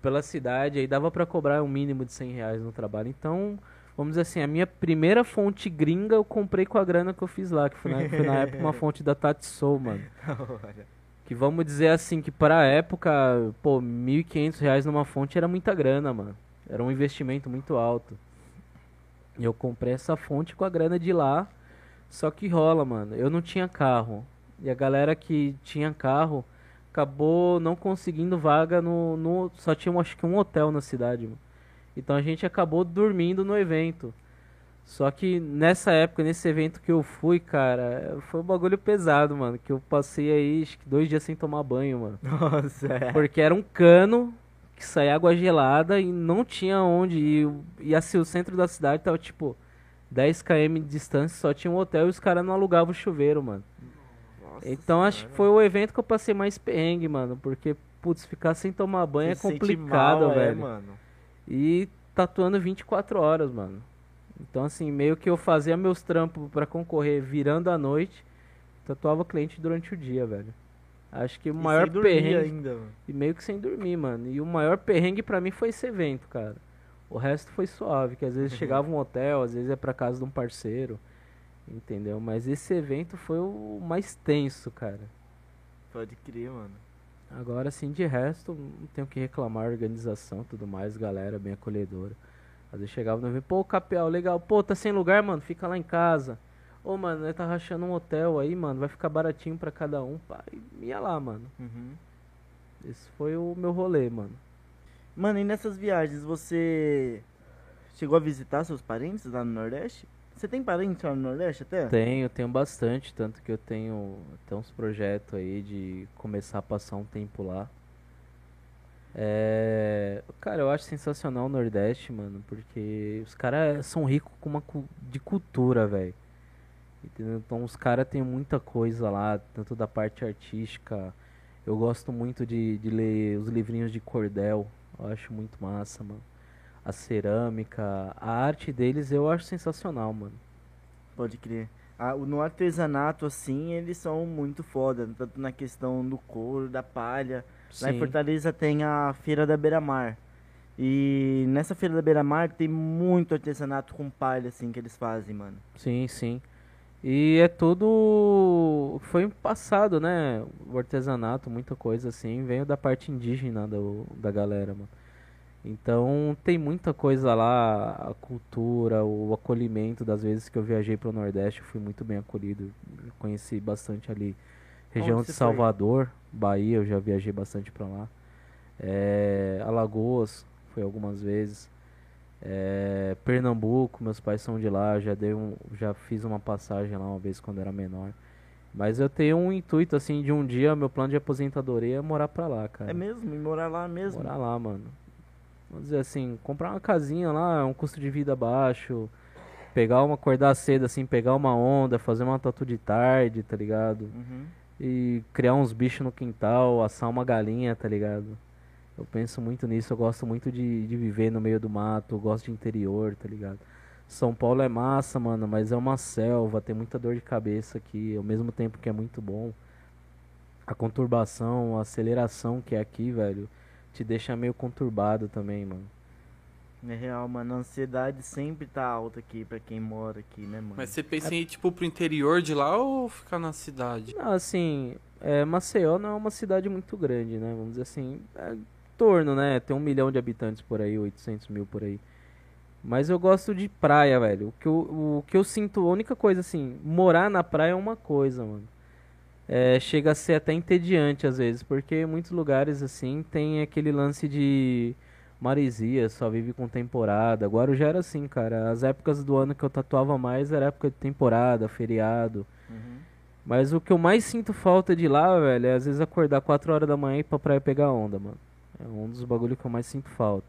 pela cidade, aí dava pra cobrar um mínimo de 100 reais no trabalho. Então, vamos dizer assim, a minha primeira fonte gringa eu comprei com a grana que eu fiz lá, que foi na, foi na época uma fonte da Tati Soul, mano. Que vamos dizer assim, que para a época, pô, 1.500 reais numa fonte era muita grana, mano. Era um investimento muito alto. E eu comprei essa fonte com a grana de lá. Só que rola, mano. Eu não tinha carro. E a galera que tinha carro acabou não conseguindo vaga no. no só tinha, acho que, um hotel na cidade, mano. Então a gente acabou dormindo no evento. Só que nessa época, nesse evento que eu fui, cara, foi um bagulho pesado, mano. Que eu passei aí, acho que dois dias sem tomar banho, mano. Nossa, é. Porque era um cano que saía água gelada e não tinha onde ir. E assim, o centro da cidade tava tipo 10 km de distância, só tinha um hotel e os caras não alugavam o chuveiro, mano. Nossa Então acho que Senhora. foi o evento que eu passei mais perrengue, mano. Porque, putz, ficar sem tomar banho é se complicado, mal, é, velho. mano. E tatuando 24 horas, mano. Então, assim, meio que eu fazia meus trampos pra concorrer virando a noite, tatuava cliente durante o dia, velho. Acho que o E maior perrengue. ainda, mano. E meio que sem dormir, mano. E o maior perrengue pra mim foi esse evento, cara. O resto foi suave, que às vezes chegava um hotel, às vezes é pra casa de um parceiro. Entendeu? Mas esse evento foi o mais tenso, cara. Pode crer, mano. Agora, assim, de resto, não tenho o que reclamar, organização, tudo mais, galera bem acolhedora. Às vezes chegava no evento, pô, Capel, legal, pô, tá sem lugar, mano, fica lá em casa. Ô, mano, ele tá rachando um hotel aí, mano, vai ficar baratinho pra cada um, pá, e ia lá, mano. Uhum. Esse foi o meu rolê, mano. Mano, e nessas viagens você chegou a visitar seus parentes lá no Nordeste? Você tem parente lá no Nordeste até? Tenho, tenho bastante, tanto que eu tenho até uns projetos aí de começar a passar um tempo lá. É, cara, eu acho sensacional o Nordeste, mano, porque os caras são ricos com uma de cultura, velho. Então os caras têm muita coisa lá, tanto da parte artística. Eu gosto muito de, de ler os livrinhos de cordel, eu acho muito massa, mano. A cerâmica, a arte deles eu acho sensacional, mano. Pode crer. Ah, no artesanato, assim, eles são muito foda, tanto na questão do couro, da palha. Lá em Sim. Fortaleza tem a Feira da Beira-Mar. E nessa Feira da Beira-Mar tem muito artesanato com palha, assim, que eles fazem, mano. Sim, sim. E é tudo. Foi passado, né? O artesanato, muita coisa assim, veio da parte indígena do, da galera, mano. Então tem muita coisa lá, a cultura, o acolhimento. Das vezes que eu viajei pro Nordeste, eu fui muito bem acolhido. Conheci bastante ali. Região Onde de você foi? Salvador, Bahia, eu já viajei bastante pra lá. É, Alagoas, fui algumas vezes. É, Pernambuco, meus pais são de lá, já dei um, já fiz uma passagem lá uma vez quando era menor. Mas eu tenho um intuito assim de um dia, meu plano de aposentadoria é morar pra lá, cara. É mesmo? E morar lá mesmo? Morar lá, mano. Vamos dizer assim, comprar uma casinha lá, um custo de vida baixo, pegar uma, acordar cedo assim, pegar uma onda, fazer uma tatu de tarde, tá ligado? Uhum. E criar uns bichos no quintal, assar uma galinha, tá ligado? Eu penso muito nisso, eu gosto muito de, de viver no meio do mato, eu gosto de interior, tá ligado? São Paulo é massa, mano, mas é uma selva, tem muita dor de cabeça aqui, ao mesmo tempo que é muito bom. A conturbação, a aceleração que é aqui, velho, te deixa meio conturbado também, mano. É real, mano. A ansiedade sempre tá alta aqui pra quem mora aqui, né, mano? Mas você pensa em ir, tipo, pro interior de lá ou ficar na cidade? Não, assim, é, Maceió não é uma cidade muito grande, né? Vamos dizer assim, é em torno, né? Tem um milhão de habitantes por aí, 800 mil por aí. Mas eu gosto de praia, velho. O que eu, o que eu sinto, a única coisa assim, morar na praia é uma coisa, mano. É, chega a ser até entediante às vezes, porque muitos lugares assim tem aquele lance de maresia, só vive com temporada. Guarujá era assim, cara. As épocas do ano que eu tatuava mais era época de temporada, feriado. Uhum. Mas o que eu mais sinto falta de lá, velho, é às vezes acordar 4 horas da manhã e ir pra praia pegar onda, mano. É um dos bagulhos que eu mais sinto falta.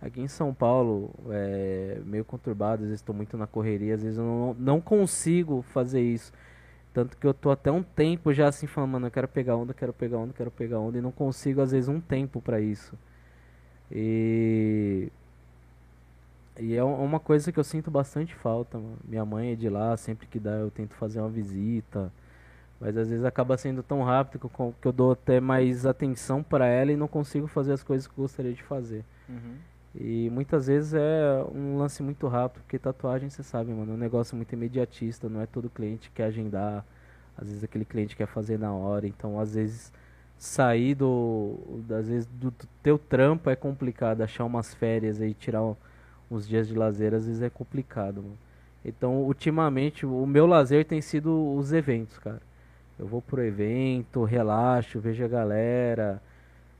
Aqui em São Paulo, é meio conturbado, às vezes tô muito na correria, às vezes eu não, não consigo fazer isso. Tanto que eu tô até um tempo já assim falando, mano, eu quero pegar onda, quero pegar onda, quero pegar onda, e não consigo às vezes um tempo pra isso. E. E é um- uma coisa que eu sinto bastante falta, mano. Minha mãe é de lá, sempre que dá eu tento fazer uma visita. Mas às vezes acaba sendo tão rápido que eu, dou até mais atenção pra ela e não consigo fazer as coisas que eu gostaria de fazer. Uhum. E muitas vezes é um lance muito rápido, porque tatuagem, você sabe, mano, é um negócio muito imediatista, não é todo cliente que quer agendar. Às vezes aquele cliente quer fazer na hora, então às vezes sair do, às vezes do teu trampo é complicado, achar umas férias aí, tirar uns dias de lazer, às vezes é complicado, mano. Então, ultimamente, o meu lazer tem sido os eventos, cara. Eu vou pro evento, relaxo, vejo a galera,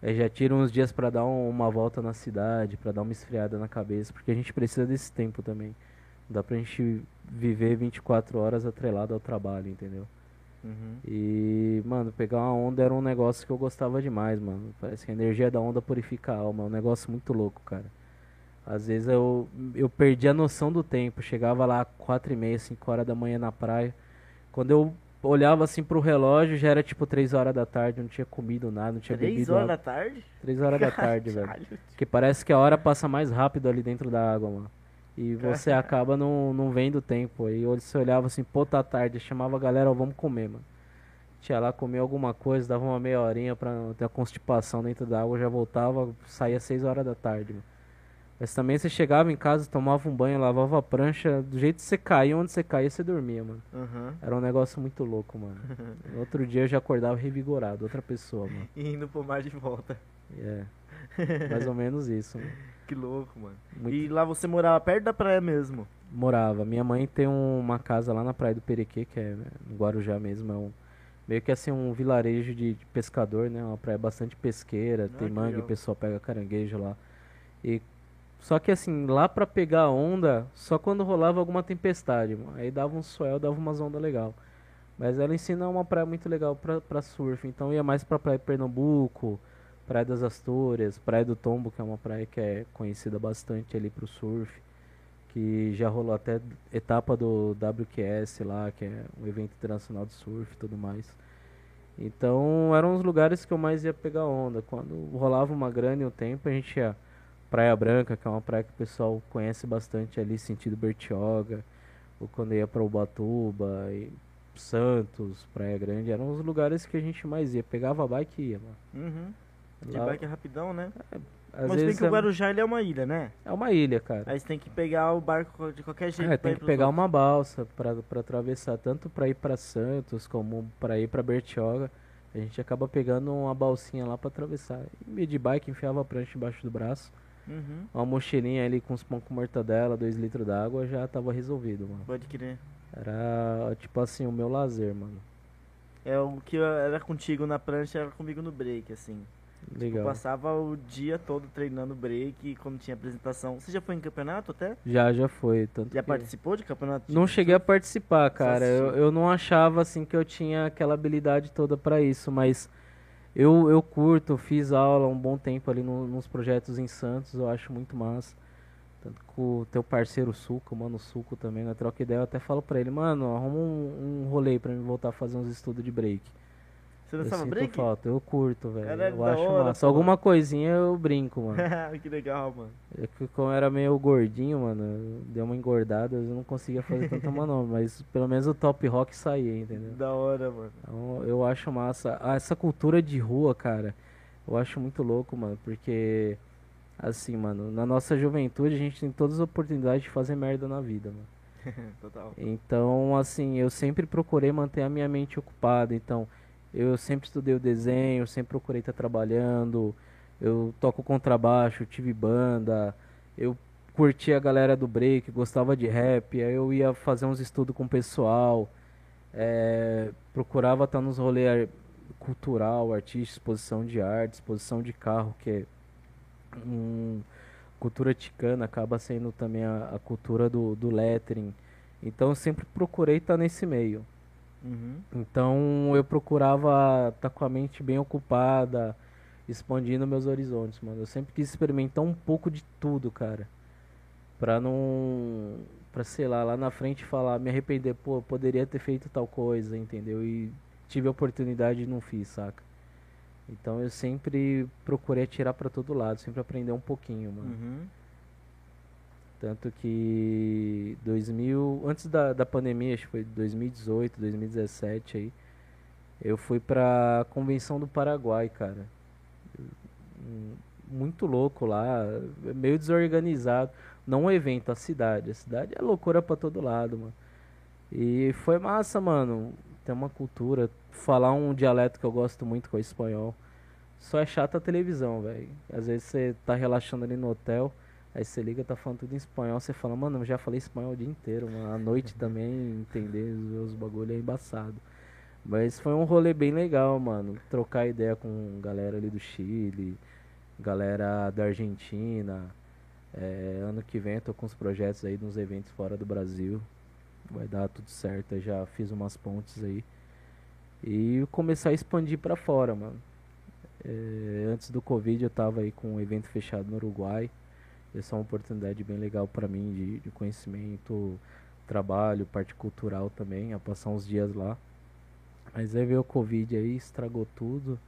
eh, já tiro uns dias pra dar um- uma volta na cidade, pra dar uma esfriada na cabeça, porque a gente precisa desse tempo também. Não dá pra gente viver 24 horas atrelado ao trabalho, entendeu? Uhum. E, mano, pegar uma onda era um negócio que eu gostava demais, mano. Parece que a energia da onda purifica a alma. É um negócio muito louco, cara. Às vezes eu, eu perdi a noção do tempo. Chegava lá 4 e meia, 5 horas da manhã na praia. Quando eu olhava assim pro relógio, já era tipo 3 horas da tarde. Não tinha comido nada, não tinha Três bebido horas da água. tarde? 3 horas da tarde, velho. Caralho. Porque parece que a hora passa mais rápido ali dentro da água, mano. E você acaba não, não vendo o tempo. Aí você olhava assim, pô, tá tarde. Chamava a galera, ó, vamos comer, mano. Tinha lá, comia alguma coisa, dava uma meia horinha pra não ter a constipação dentro da água, já voltava, saía 6 horas da tarde, mano. Mas também você chegava em casa, tomava um banho, lavava a prancha, do jeito que você caía, onde você caía, você dormia, mano. Uhum. Era um negócio muito louco, mano. No outro dia eu já acordava revigorado, outra pessoa, mano. E indo pro mar de volta. É. Mais ou menos isso, mano. Que louco, mano. Muito E lá você morava perto da praia mesmo? Morava. Minha mãe tem um- uma casa lá na Praia do Perequê, que é né, no Guarujá mesmo. É um, meio que assim um vilarejo de, de pescador, né? Uma praia bastante pesqueira, Ah, tem mangue, o pessoal pega caranguejo lá. E Só que assim, lá pra pegar onda, só quando rolava alguma tempestade, mano. Aí dava um swell, dava umas ondas legal. Mas ela em si não é uma praia muito legal pra, pra surf. Então ia mais pra praia de Pernambuco, Praia das Astúrias, Praia do Tombo, que é uma praia que é conhecida bastante ali pro surf. Que já rolou até etapa do WQS lá, que é um evento internacional de surf e tudo mais. Então eram os lugares que eu mais ia pegar onda. Quando rolava uma grana e o tempo, a gente ia Praia Branca, que é uma praia que o pessoal conhece bastante ali, sentido Bertioga, ou quando ia para Ubatuba, e Santos, Praia Grande, eram os lugares que a gente mais ia. Pegava a bike e ia, mano. Uhum. De Lá- bike é rapidão, né? Às Mas tem vezes que o é, Guarujá ele é uma ilha, né? é uma ilha, cara. Aí você tem que pegar o barco de qualquer jeito. É, tem que pegar outros. uma balsa pra atravessar, tanto pra ir pra Santos como pra ir pra Bertioga. A gente acaba pegando uma balsinha lá pra atravessar. E de bike, enfiava a prancha embaixo do braço. Uhum. Uma mochilinha ali com os pão com mortadela, 2 litros d'água, já tava resolvido, mano. Pode crer. Era tipo assim, o meu lazer, mano. É o que era contigo na prancha, era comigo no break, assim. Eu Legal. passava o dia todo treinando break quando tinha apresentação. Você já foi em campeonato até? Já, já foi. Tanto Já participou de campeonato? Não cheguei a participar, cara. Eu, eu não achava assim que eu tinha aquela habilidade toda pra isso, mas eu, eu curto, fiz aula um bom tempo ali no- nos projetos em Santos, eu acho muito massa. Tanto com o teu parceiro Suco, mano Suco também, na troca ideia, eu até falo pra ele, mano, arruma um, um rolê pra mim voltar a fazer uns estudos de break. Você Eu dançava sinto break? falta, eu curto, velho. Caralho, Eu da acho hora, massa. pô. Alguma coisinha eu brinco, mano. que legal, mano. É que como eu era meio gordinho, mano, deu uma engordada, eu não conseguia fazer tanta manobra, mas pelo menos o top rock saía, entendeu? Da hora, mano. Então eu acho massa. Ah, essa cultura de rua, cara, eu acho muito louco, mano, porque assim, mano, na nossa juventude a gente tem todas as oportunidades de fazer merda na vida, mano. Total. Então, assim, eu sempre procurei manter a minha mente ocupada. Então, eu sempre estudei o desenho, sempre procurei estar trabalhando. Eu toco contrabaixo, tive banda. Eu curti a galera do break, gostava de rap. Aí eu ia fazer uns estudos com o pessoal. eh, procurava estar nos rolês ar- cultural, artística, exposição de arte, exposição de carro, que é um, cultura ticana, acaba sendo também a, a cultura do, do lettering. Então eu sempre procurei estar nesse meio. Uhum. Então eu procurava estar com a mente bem ocupada, expandindo meus horizontes, mano. Eu sempre quis experimentar um pouco de tudo, cara. Pra não. Pra, sei lá, lá na frente falar, me arrepender, pô, eu poderia ter feito tal coisa, entendeu? E tive a oportunidade e não fiz, saca? Então eu sempre procurei atirar pra todo lado, sempre aprender um pouquinho, mano. Uhum. Tanto que 2000, antes da, da pandemia, acho que foi 2018, 2017 aí, eu fui pra convenção do Paraguai, cara. Muito louco lá, meio desorganizado. Não o evento, a cidade. A cidade é loucura pra todo lado, mano. E foi massa, mano. Tem uma cultura. Falar um dialeto que eu gosto muito, que é o espanhol. Só é chato a televisão, velho. Às vezes você tá relaxando ali no hotel. Aí você liga, tá falando tudo em espanhol, você fala, mano, eu já falei espanhol o dia inteiro, mano. Noite também, entender os, os bagulho é embaçado. Mas foi um rolê bem legal, mano. Trocar ideia com galera ali do Chile, galera da Argentina. É, ano que vem eu tô com os projetos aí nos eventos fora do Brasil. Vai dar tudo certo, eu já fiz umas pontes aí. E começar a expandir pra fora, mano. É, antes do Covid eu tava aí com um evento fechado no Uruguai. Essa é uma oportunidade bem legal pra mim de, de conhecimento, trabalho, parte cultural também, a passar uns dias lá. Mas aí veio o Covid aí, estragou tudo.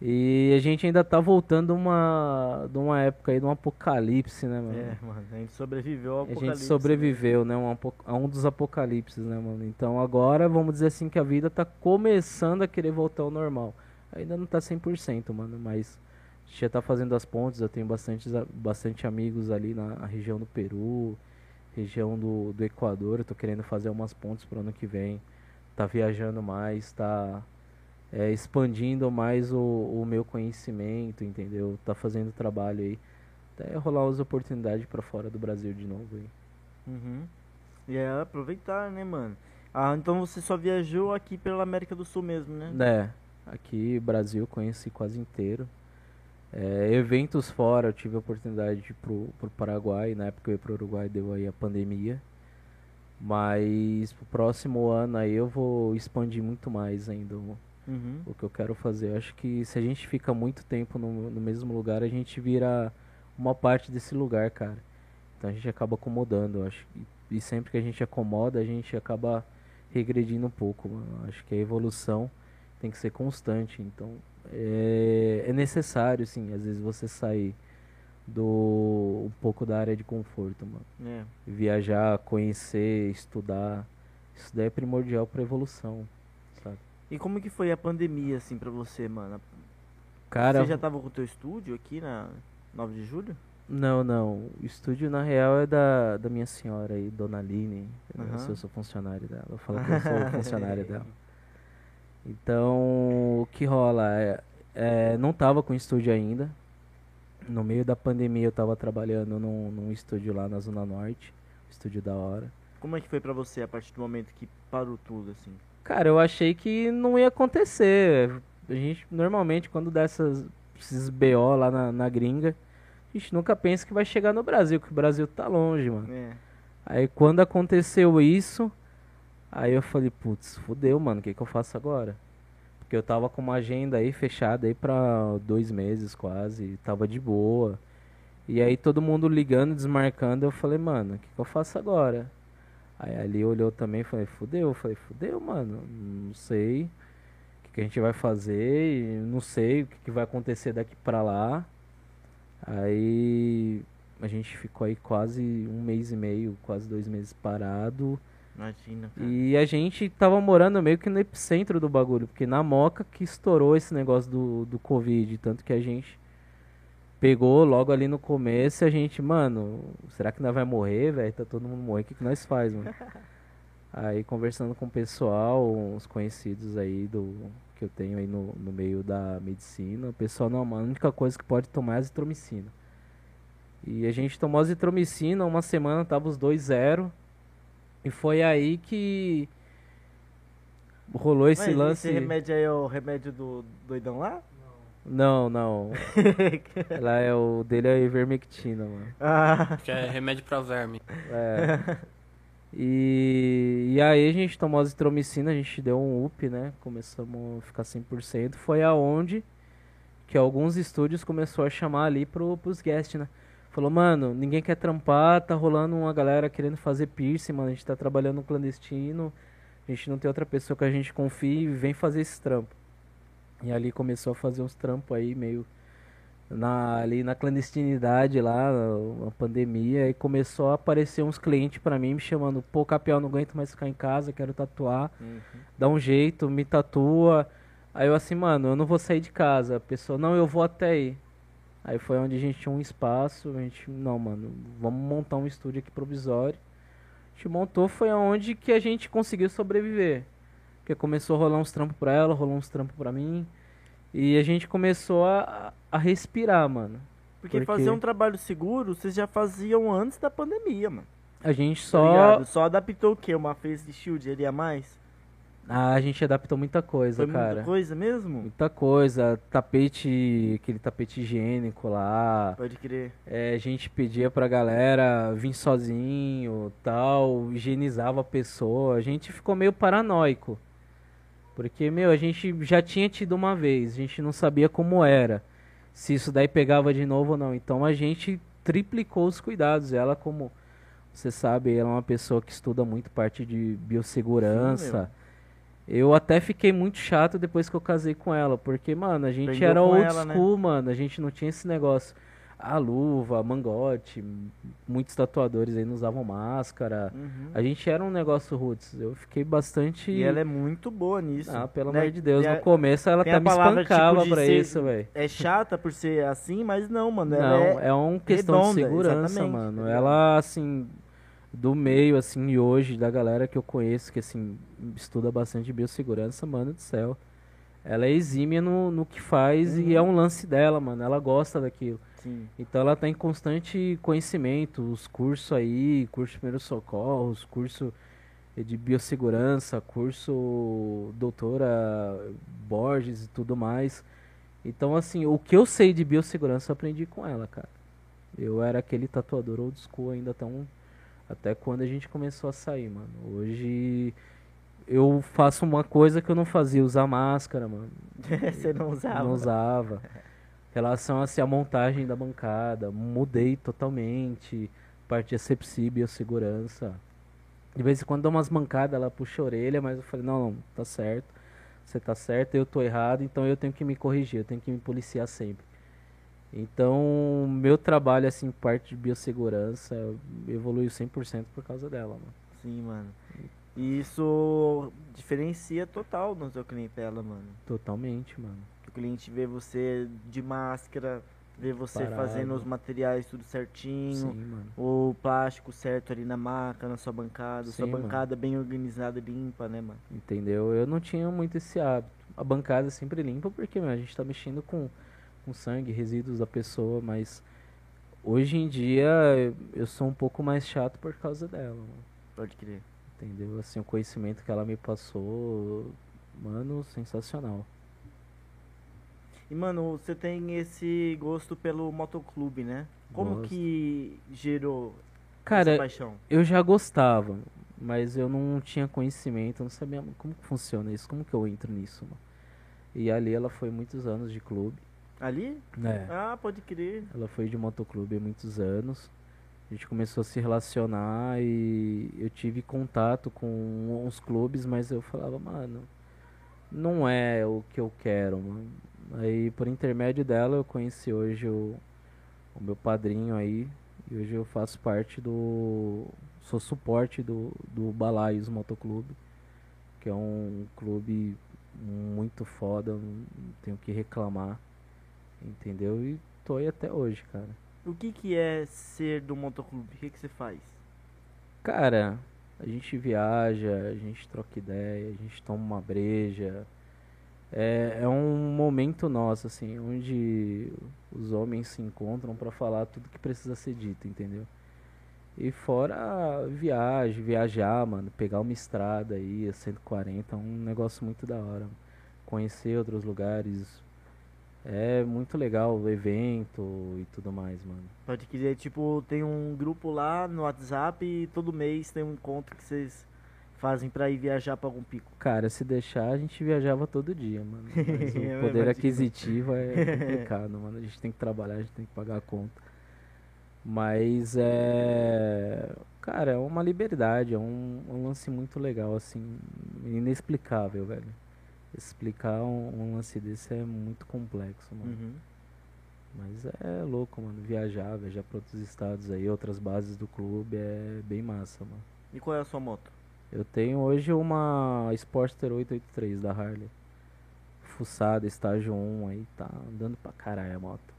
E a gente ainda tá voltando uma, de uma época aí de um apocalipse, né, mano? É, mano, a gente sobreviveu ao A apocalipse. gente né? sobreviveu, né? Um, apo- a um dos apocalipses, né, mano? Então agora, vamos dizer assim, que a vida tá começando a querer voltar ao normal. Ainda não tá 100%, mano, mas a gente já tá fazendo as pontes. Eu tenho bastante, bastante amigos ali na região do Peru, região do, do Equador. Eu tô querendo fazer umas pontes pro ano que vem. Tá viajando mais, tá é, expandindo mais o, o meu conhecimento, entendeu? Tá fazendo trabalho aí. Até rolar as oportunidades pra fora do Brasil de novo aí. Uhum. E é aproveitar, né, mano? Ah, então você só viajou aqui pela América do Sul mesmo, né? É, aqui Brasil conheci quase inteiro. É, eventos fora, eu tive a oportunidade de ir pro, pro Paraguai, na época eu ia pro Uruguai deu aí a pandemia. Mas pro próximo ano aí eu vou expandir muito mais ainda o, Uhum. o que eu quero fazer. Eu acho que se a gente fica muito tempo no, no mesmo lugar, a gente vira uma parte desse lugar, cara. Então a gente acaba acomodando, eu acho. E, e sempre que a gente acomoda, a gente acaba regredindo um pouco. mano. Acho que a evolução tem que ser constante. Então é, é necessário, sim, às vezes você sair do um pouco da área de conforto, mano. É. Viajar, conhecer, estudar. Isso daí é primordial pra evolução, sabe? E como que foi a pandemia, assim, pra você, mano? Cara, Você já tava com o teu estúdio aqui na 9 de julho? Não, não. O estúdio, na real, é da, da minha senhora aí, Dona Aline. Eu, Aham. sou- eu sou funcionário dela. Eu falo que eu sou funcionário dela. Então, o que rola? É, é, não tava com estúdio ainda. No meio da pandemia, eu tava trabalhando num, num estúdio lá na Zona Norte. Estúdio da hora. Como é que foi pra você a partir do momento que parou tudo, assim? Cara, eu achei que não ia acontecer. A gente, normalmente, quando dá essas, esses BO lá na, na gringa, a gente nunca pensa que vai chegar no Brasil, que o Brasil tá longe, mano. É. Aí quando aconteceu isso, aí eu falei, putz, fudeu, mano, o que que eu faço agora? Porque eu tava com uma agenda aí fechada aí pra dois meses quase, tava de boa. E aí todo mundo ligando, desmarcando, eu falei, mano, o que que eu faço agora? Aí ali olhou também e falei, fudeu, eu falei, fudeu, mano, não sei o que que a gente vai fazer, não sei o que que vai acontecer daqui pra lá. Aí a gente ficou aí quase um mês e meio, quase dois meses parado. Imagina, cara. E a gente tava morando meio que no epicentro do bagulho, porque na Moca que estourou esse negócio do, do Covid, tanto que a gente pegou logo ali no começo e a gente, mano, será que nós vai morrer, velho? Tá todo mundo morrendo, o que, que nós faz, mano? aí conversando com o pessoal, uns conhecidos aí do que eu tenho aí no, no meio da medicina, o pessoal não, mano, a única coisa que pode tomar é azitromicina. E a gente tomou azitromicina, uma semana tava os dois zero. E foi aí que rolou esse Mas lance. Esse remédio aí é o remédio do doidão lá? Não, não. Ela é o dele é ivermectina, mano. ah, Que é remédio pra verme. É. E, e aí a gente tomou azitromicina, a gente deu um up, né? Começamos a ficar 100%. Foi aonde que alguns estúdios começou a chamar ali pro, pros guests, né? Falou, mano, ninguém quer trampar, tá rolando uma galera querendo fazer piercing, mano. A gente tá trabalhando no clandestino, a gente não tem outra pessoa que a gente confie e vem fazer esse trampo. E ali começou a fazer uns trampos aí meio na, ali na clandestinidade lá, na pandemia, e começou a aparecer uns clientes pra mim me chamando, pô, Capial, não aguento mais ficar em casa, quero tatuar, Uhum. dá um jeito, me tatua. Aí eu assim, mano, eu não vou sair de casa. A pessoa, não, eu vou até aí. Aí foi onde a gente tinha um espaço, a gente, não, mano, vamos montar um estúdio aqui provisório. A gente montou, foi aonde que a gente conseguiu sobreviver. Porque começou a rolar uns trampos pra ela, rolou uns trampos pra mim. E a gente começou a, a respirar, mano. Porque Porque- fazer um trabalho seguro, vocês já faziam antes da pandemia, mano. A gente Tá só. ligado? Só adaptou o quê? Uma face shield ali a mais? Ah, a gente adaptou muita coisa, Foi muita cara. coisa mesmo? Muita coisa. Tapete, aquele tapete higiênico lá. Pode crer. É, a gente pedia pra galera vir sozinho, tal, higienizava a pessoa. A gente ficou meio paranoico. Porque, meu, a gente já tinha tido uma vez, a gente não sabia como era. Se isso daí pegava de novo ou não. Então a gente triplicou os cuidados. Ela, como você sabe, ela é uma pessoa que estuda muito parte de biossegurança. Eu até fiquei muito chato depois que eu casei com ela, porque, mano, a gente Aprendeu era old ela, né? school, mano. A gente não tinha esse negócio. A luva, mangote, muitos tatuadores aí não usavam máscara. Uhum. A gente era um negócio roots. Eu fiquei bastante. E ela é muito boa nisso. Ah, pelo né? amor de Deus. Tem a- No começo ela até me tipo, espancava de pra ser- isso, velho. É chata por ser assim, mas não, mano. Não, é... é um questão de redonda, segurança, exatamente, mano. Ela, assim, do meio, assim, e hoje, da galera que eu conheço, que, assim, estuda bastante biossegurança, mano do céu. Ela é exímia no, no que faz e Uhum. é um lance dela, mano. Ela gosta daquilo. Sim. Então ela tá em constante conhecimento, os cursos aí, curso de primeiros socorros, curso de biossegurança, curso doutora Borges e tudo mais. Então, assim, o que eu sei de biossegurança eu aprendi com ela, cara. Eu era aquele tatuador old school ainda tão. Até quando a gente começou a sair, mano. Hoje eu faço uma coisa que eu não fazia, usar máscara, mano. Você não usava? Não usava. Relação assim, a montagem da bancada, mudei totalmente. Parte de asepsia, biossegurança. De vez em quando dá umas mancadas, ela puxa a orelha, mas eu falei, não, não, tá certo. Você tá certo, eu tô errado, então eu tenho que me corrigir, eu tenho que me policiar sempre. Então, meu trabalho, assim, parte de biossegurança, evoluiu 100% por causa dela, mano. Sim, mano. E isso diferencia total no seu clientela, mano. Totalmente, mano. O cliente vê você de máscara, vê você Parado. fazendo os materiais tudo certinho, Sim, mano. o plástico certo ali na maca, na sua bancada, sua Sim, mano. bancada bem organizada e limpa, né, mano? Entendeu? Eu não tinha muito esse hábito. A bancada é sempre limpa porque, meu, a gente tá mexendo com, com sangue, resíduos da pessoa, mas hoje em dia eu- sou um pouco mais chato por causa dela. Pode crer. Entendeu? Assim, o conhecimento que ela me passou, mano, sensacional. E, mano, você tem esse gosto pelo motoclube, né? Como Gosto. que gerou essa Cara, paixão? eu já gostava, mas eu não tinha conhecimento, eu não sabia como que funciona isso, como que eu entro nisso, mano. E ali ela foi muitos anos de clube, Ali? né? Ah, pode crer. Ela foi de motoclube há muitos anos. A gente começou a se relacionar e eu tive contato com uns clubes, mas eu falava, mano, não é o que eu quero, mano. Aí por intermédio dela eu conheci hoje o, o meu padrinho aí. E hoje eu faço parte do. Sou suporte do, do Balaios Motoclube. Que é um clube muito foda, não tenho o que reclamar. Entendeu? E tô aí até hoje, cara. O que que é ser do motoclube? O que que você faz? Cara, a gente viaja, a gente troca ideia, a gente toma uma breja. É, é um momento nosso, assim, onde os homens se encontram pra falar tudo que precisa ser dito, entendeu? E fora viagem, viajar, mano, pegar uma estrada aí, a 140, é um negócio muito da hora. mano. Conhecer outros lugares. É muito legal o evento e tudo mais, mano. Pode crer, tipo, tem um grupo lá no WhatsApp e todo mês tem um encontro que vocês fazem pra ir viajar pra algum pico. Cara, se deixar, a gente viajava todo dia, mano. Mas o imagino. poder aquisitivo é complicado, mano. A gente tem que trabalhar, a gente tem que pagar a conta. Mas é. Cara, é uma liberdade, é um, um lance muito legal, assim, inexplicável, velho. Explicar um, um lance desse é muito complexo, mano. Uhum. Mas é louco, mano. Viajar, viajar pra outros estados aí, outras bases do clube, é bem massa, mano. E qual é a sua moto? Eu tenho hoje uma Sportster 883 da Harley. Fuçada, estágio 1 aí, tá andando pra caralho a moto.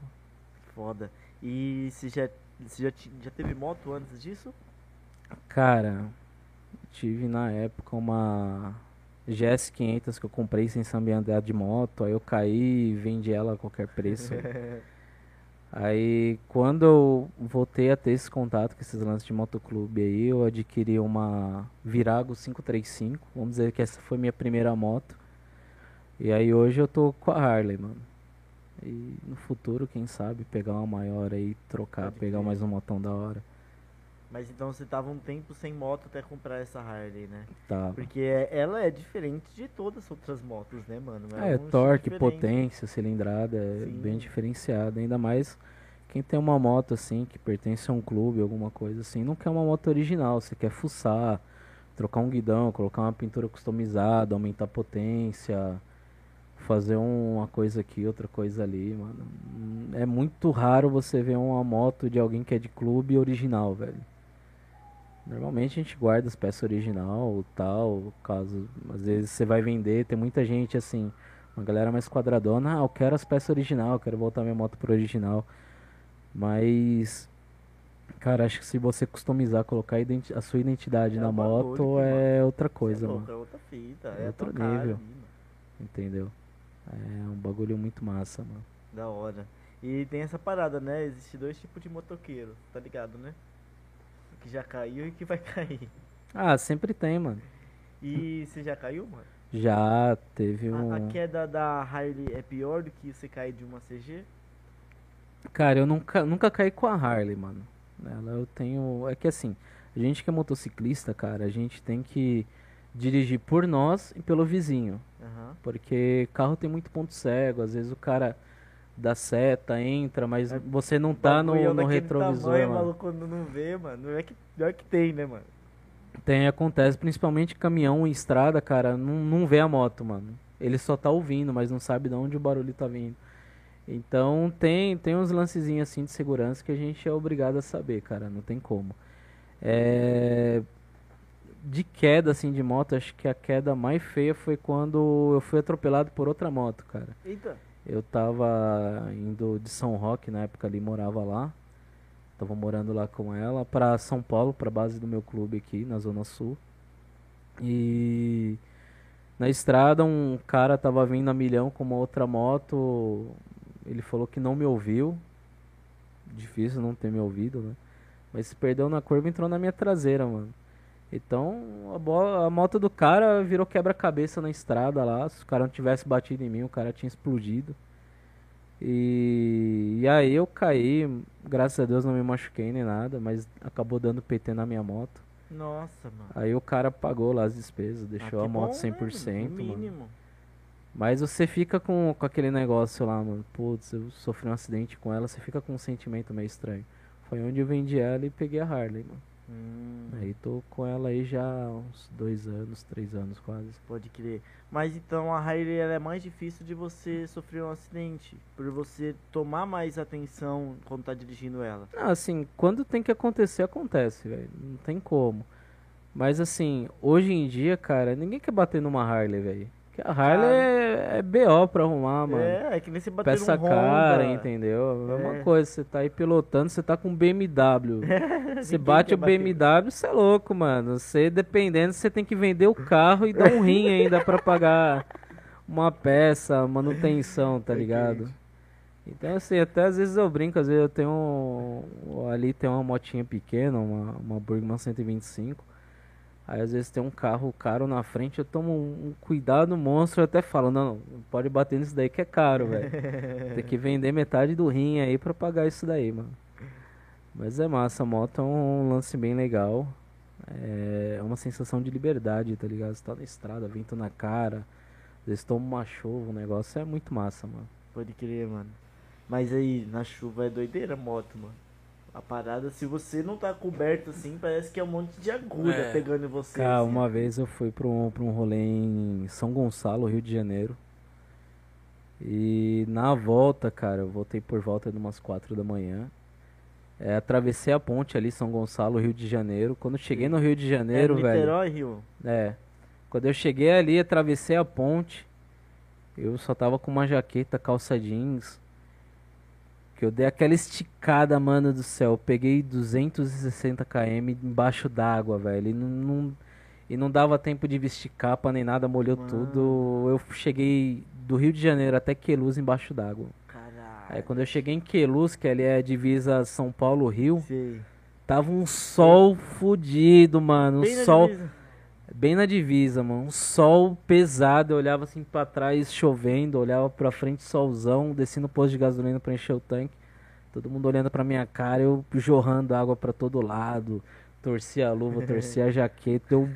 Foda. E você já, você já, já teve moto antes disso? Cara, tive na época uma GS 500 que eu comprei sem saber andar de moto, aí eu caí e vendi ela a qualquer preço. Aí quando eu voltei a ter esse contato com esses lances de motoclube aí, eu adquiri uma Virago 535, vamos dizer que essa foi minha primeira moto. E aí hoje eu tô com a Harley, mano. E no futuro, quem sabe, pegar uma maior aí, trocar, pegar mais um motão da hora. Mas então você tava um tempo sem moto até comprar essa Harley, né? Tá. Porque é- ela é diferente de todas as outras motos, né, mano? É, um estilo torque, potência, cilindrada, é Sim. bem diferenciado. Ainda mais quem tem uma moto assim, que pertence a um clube, alguma coisa assim, não quer uma moto original, você quer fuçar, trocar um guidão, colocar uma pintura customizada, aumentar a potência, fazer uma coisa aqui, outra coisa ali, mano. É muito raro você ver uma moto de alguém que é de clube original, velho. Normalmente a gente guarda as peças original, tal, caso às vezes você vai vender, tem muita gente assim, uma galera mais quadradona, ah, eu quero as peças original, eu quero voltar minha moto pro original. Mas cara, acho que se você customizar, colocar a, a sua identidade É na moto é outra é coisa, louco, mano. É outra fita, É é outro nível. nível. Entendeu? É um bagulho muito massa, mano. Da hora. E tem essa parada, né? Existe dois tipos de motoqueiro, tá ligado, né? Que já caiu e que vai cair. Ah, sempre tem, mano. E você já caiu, mano? Já teve A, um. a queda da Harley é pior do que você cair de uma CG? Cara, eu nunca, nunca caí com a Harley, mano. Ela eu tenho. É que assim, a gente que é motociclista, cara, a gente tem que dirigir por nós e pelo vizinho. Aham. Porque carro tem muito ponto cego, às vezes o cara dá seta, entra, mas É, você não tá no, no retrovisor, tamanho, mano. maluco, quando não vê, mano. É que, pior que tem, né, mano? Tem, acontece, principalmente caminhão em estrada, cara, não, não vê a moto, mano. Ele só tá ouvindo, mas não sabe de onde o barulho tá vindo. Então tem, tem uns lancezinhos assim de segurança que a gente é obrigado a saber, cara, não tem como. É, De queda assim de moto, acho que a queda mais feia foi quando eu fui atropelado por outra moto, cara. Eita. Eu tava indo de São Roque, na época ali morava lá. Tava morando lá com ela pra São Paulo, pra base do meu clube aqui na Zona Sul. E na estrada um cara tava vindo a milhão com uma outra moto. Ele falou que não me ouviu. Difícil não ter me ouvido, né? Mas se perdeu na curva entrou na minha traseira, mano. Então a, bo- a moto do cara virou quebra-cabeça na estrada lá. Se o cara não tivesse batido em mim, o cara tinha explodido. E, e aí eu caí, graças a Deus não me machuquei nem nada, mas acabou dando PT na minha moto. Nossa, mano. Aí o cara pagou lá as despesas, Ah, deixou que a moto bom, né, 100%, no mano. mínimo. Mas você fica com, com aquele negócio lá, mano. Putz, eu sofri um acidente com ela, você fica com um sentimento meio estranho. Foi onde eu vendi ela e peguei a Harley, mano. Hum, Aí tô com ela aí já há uns dois anos, três anos quase. pode crer. Mas então a Harley é mais difícil de você sofrer um acidente. Por você tomar mais atenção quando tá dirigindo ela. Não, assim, quando tem que acontecer, acontece, velho. Não tem como. Mas assim, hoje em dia, cara, ninguém quer bater numa Harley, velho. A Harley Cara. é, é BO pra arrumar, mano. É, é que nem você bater Peça cara, Honda. entendeu? É uma É. coisa, você tá aí pilotando, você tá com um BMW. Você bate o. BMW, você é louco, mano. Você, dependendo, você tem que vender o carro e dar um rim ainda pra pagar uma peça, manutenção, tá ligado? Então, assim, até às vezes eu brinco, às vezes eu tenho um, ali tem uma motinha pequena, uma, uma Burgman 125. Aí às vezes tem um carro caro na frente, eu tomo um, cuidado monstro, eu até falo, não, não pode bater nisso daí que é caro, velho. Tem que vender metade do rim aí pra pagar isso daí, mano. Mas é massa, a moto é um lance bem legal. É uma sensação de liberdade, tá ligado? Você tá na estrada, vento na cara, às vezes toma uma chuva, o negócio é muito massa, mano. Pode crer, mano. Mas aí, na chuva é doideira a moto, mano. A parada, se você não tá coberto assim, parece que é um monte de agulha É. pegando em você. Cara, assim. uma vez eu fui pra um, pra um rolê em São Gonçalo, Rio de Janeiro. E na volta, cara, eu voltei por volta de umas 4 da manhã. É, atravessei a ponte ali, São Gonçalo, Rio de Janeiro. Quando eu cheguei no Rio de é Janeiro, velho. Niterói, Rio. É. Quando eu cheguei ali, atravessei a ponte. Eu só tava com uma jaqueta, calça jeans. Que eu dei aquela esticada, mano do céu. Eu peguei 260 km embaixo d'água, velho. E não, não- e não dava tempo de vestir capa nem nada, molhou Mano. tudo. Eu cheguei do Rio de Janeiro até Queluz embaixo d'água. Aí quando eu cheguei em Queluz, que ali é a divisa São Paulo-Rio, tava um sol fudido, mano. Um Bem sol. Bem na divisa, mano. Um sol pesado. Eu olhava assim pra trás, chovendo. Olhava pra frente, solzão. Desci no posto de gasolina pra encher o tanque. Todo mundo olhando pra minha cara. Eu jorrando água pra todo lado. Torcia a luva, torcia a jaqueta. Eu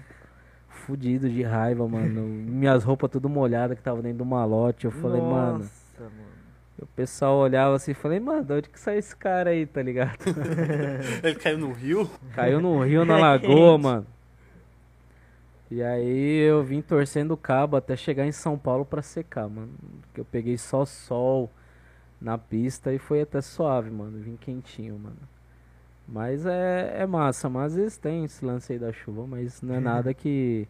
fudido de raiva, mano. Minhas roupas tudo molhadas que tava dentro do malote. Eu falei, mano. Nossa, mano. O pessoal olhava assim e falei, mano, de onde que sai esse cara aí, tá ligado? Ele caiu no rio? Caiu no rio, na lagoa, mano. E aí eu vim torcendo o cabo até chegar em São Paulo pra secar, mano. Porque eu peguei só sol na pista e foi até suave, mano. Vim quentinho, mano. Mas é, é massa, mas às vezes tem esse lance aí da chuva, mas não é nada que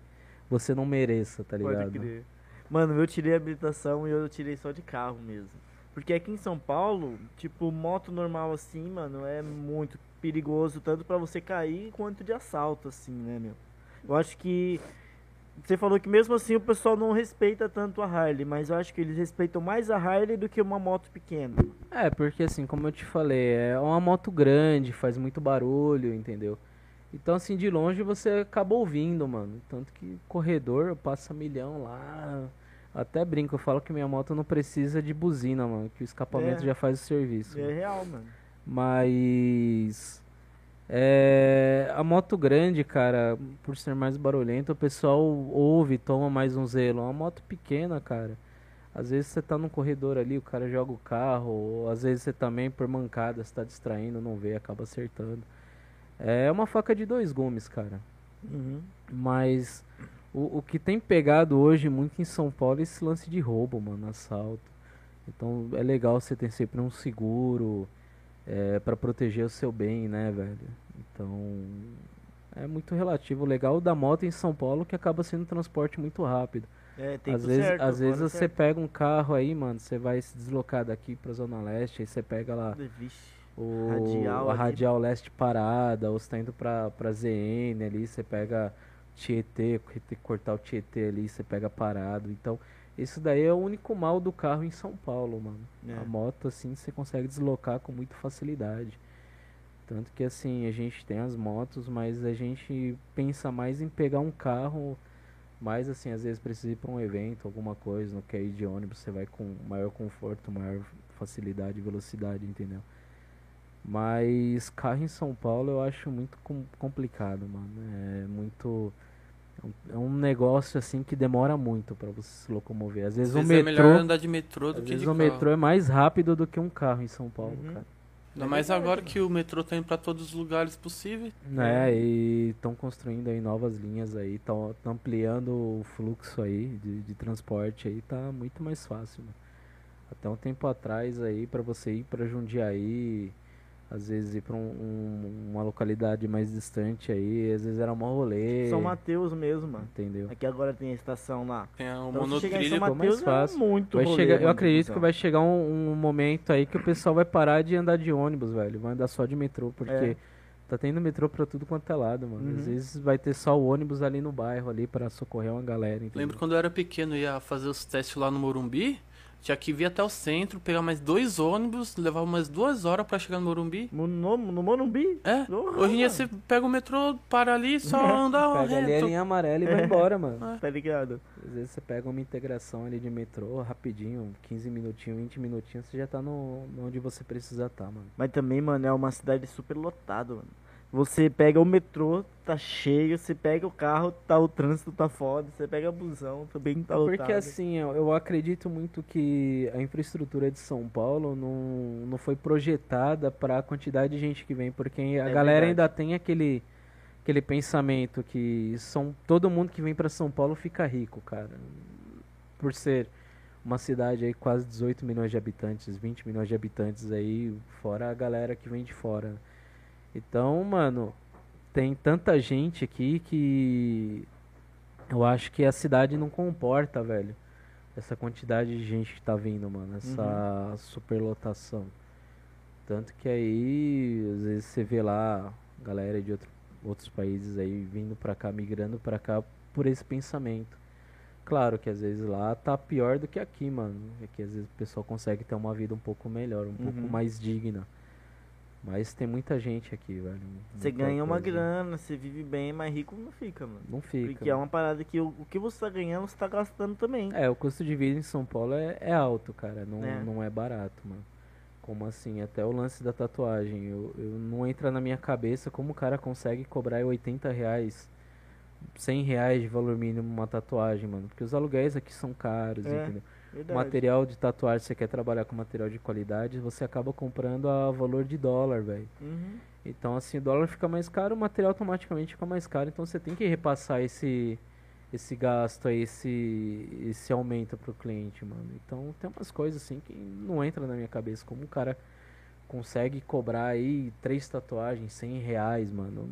você não mereça, tá ligado? Pode crer. Mano, eu tirei a habilitação e eu tirei só de carro mesmo. Porque aqui em São Paulo, tipo, moto normal assim, mano, é muito perigoso, tanto pra você cair quanto de assalto, assim, né, meu? Eu acho que. Você falou que mesmo assim o pessoal não respeita tanto a Harley, mas eu acho que eles respeitam mais a Harley do que uma moto pequena. É, porque assim, como eu te falei, é uma moto grande, faz muito barulho, entendeu? Então, assim, de longe você acaba ouvindo, mano. Tanto que corredor passa milhão lá. Até brinco, eu falo que minha moto não precisa de buzina, mano. Que o escapamento É. já faz o serviço. É real, mano. Mas. É, a moto grande, cara, por ser mais barulhenta, o pessoal ouve, toma mais um zelo. Uma moto pequena, cara. Às vezes você tá num corredor ali, o cara joga o carro, ou às vezes você também, por mancada, você tá distraindo, não vê, acaba acertando. É uma faca de dois gumes, cara. Uhum. Mas o, o que tem pegado hoje muito em São Paulo é esse lance de roubo, mano, assalto. Então é legal você ter sempre um seguro é, para proteger o seu bem, né, velho? Então é muito relativo. O legal da moto em São Paulo é que acaba sendo um transporte muito rápido. É, tempo Às vezes, certo, às vezes você certa. pega um carro aí, mano, você vai se deslocar daqui pra Zona Leste, aí você pega lá Vixe. o, Radial a ali. Radial Leste parada, ou você tá indo pra, pra ZN ali, você pega Tietê, tem cortar o Tietê ali, você pega parado. Então, isso daí é o único mal do carro em São Paulo, mano. É. A moto, assim, você consegue deslocar com muita facilidade. Tanto que, assim, a gente tem as motos, mas a gente pensa mais em pegar um carro, mais, assim, às vezes precisa ir pra um evento, alguma coisa, não quer ir de ônibus, você vai com maior conforto, maior facilidade velocidade, entendeu? Mas carro em São Paulo eu acho muito com- complicado, mano. É muito. É um- É negócio assim que demora muito pra você se locomover. Às vezes, Às o vezes é metrô. melhor andar de metrô às do que vezes de o carro. metrô é mais rápido do que um carro em São Paulo, Uhum. cara. Ainda mais agora que o metrô tá indo pra todos os lugares possíveis. É, e estão construindo aí novas linhas aí, estão ampliando o fluxo aí de, de transporte aí, tá muito mais fácil, mano. Até um tempo atrás aí, pra você ir pra Jundiaí, às vezes ir pra um- um- uma localidade mais distante aí, às vezes era um rolê, São Mateus mesmo, mano. entendeu? Aqui agora tem a estação lá. Tem o Então, em São monotrilho. ficou mais Mateus fácil. é muito Vai rolê, chegar, eu acredito então. que vai chegar um, um momento aí que o pessoal vai parar de andar de ônibus, velho. Vai andar só de metrô, porque É. tá tendo metrô pra tudo quanto é lado, mano. Às Uhum. vezes vai ter só o ônibus ali no bairro ali pra socorrer uma galera, entendeu? Lembro quando eu era pequeno, ia fazer os testes lá no Morumbi. Tinha que vir até o centro, pegar mais dois ônibus, levar umas duas horas pra chegar no Morumbi. No, no, no Morumbi? É, hoje em dia você pega o metrô, para ali, só anda Pega ali a reto. linha amarela e vai embora, mano. Tá ligado? Às vezes você pega uma integração ali de metrô rapidinho, 15 minutinhos, 20 minutinhos, você já tá no, no onde você precisa estar, mano. Mas também, mano, é uma cidade super lotada, mano. Você pega o metrô, tá cheio. Você pega o carro, tá o trânsito tá foda. Você pega o busão, também tá lotado. Porque assim, eu, eu acredito muito que a infraestrutura de São Paulo não, não foi projetada para a quantidade de gente que vem, porque a É galera verdade. ainda tem aquele aquele pensamento que são todo mundo que vem para São Paulo fica rico, cara. Por ser uma cidade aí quase 18 milhões de habitantes, 20 milhões de habitantes aí, fora a galera que vem de fora. Então, mano, tem tanta gente aqui que eu acho que a cidade não comporta, velho. Essa quantidade de gente que tá vindo, mano. Essa superlotação. Tanto que aí, às vezes você vê lá galera de outro, outros países aí vindo pra cá, migrando pra cá por esse pensamento. Claro que às vezes lá tá pior do que aqui, mano. É que às vezes o pessoal consegue ter uma vida um pouco melhor, um pouco Uhum. mais digna. Mas tem muita gente aqui, velho. Você ganha uma coisa. grana, você vive bem, mas rico não fica, mano. Não fica. Porque é uma parada que o, o que você tá ganhando, você tá gastando também. É, o custo de vida em São Paulo é, é alto, cara. Não É. não é barato, mano. Como assim? Até o lance da tatuagem. Eu, eu não entra na minha cabeça como o cara consegue cobrar 80 reais, 100 reais de valor mínimo uma tatuagem, mano. Porque os aluguéis aqui são caros, É, entendeu? Verdade. Material de tatuagem, você quer trabalhar com material de qualidade, você acaba comprando a valor de dólar, velho. Uhum. Então, assim, o dólar fica mais caro, o material automaticamente fica mais caro. Então, você tem que repassar esse, esse gasto aí, esse, esse aumento pro cliente, mano. Então, tem umas coisas, assim, que não entra na minha cabeça. Como o cara consegue cobrar aí três tatuagens, 100 reais, mano.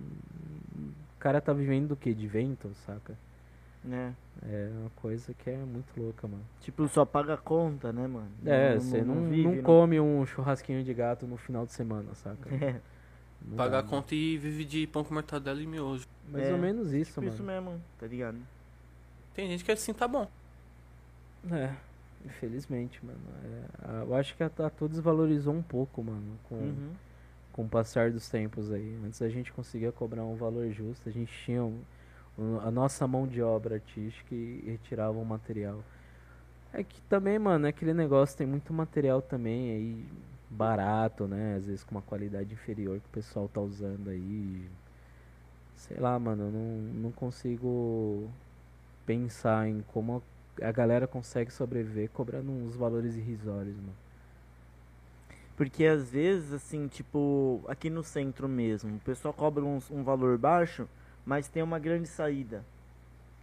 O cara tá vivendo do quê? De vento, saca? Né? É uma coisa que é muito louca, mano. Tipo, só paga a conta, né, mano? É, você não, não, vive, come um churrasquinho de gato no final de semana, saca? É, Não dá, a mano. conta e vive de pão com mortadela e miojo. Mais É, ou menos isso, tipo mano. isso mesmo, tá ligado? Tem gente que assim tá bom. É, infelizmente, mano. É, eu acho que a Tatu desvalorizou um pouco, mano, com, Uhum. com o passar dos tempos aí. Antes a gente conseguia cobrar um valor justo, a gente tinha um, a nossa mão de obra artística e retirava o material. É que também, mano, aquele negócio, tem muito material também aí barato, né? Às vezes com uma qualidade inferior que o pessoal tá usando aí. Sei lá, mano, eu não, não consigo pensar em como a galera consegue sobreviver cobrando uns valores irrisórios, mano. Porque às vezes, assim, tipo, aqui no centro mesmo, o pessoal cobra uns, um valor baixo, mas tem uma grande saída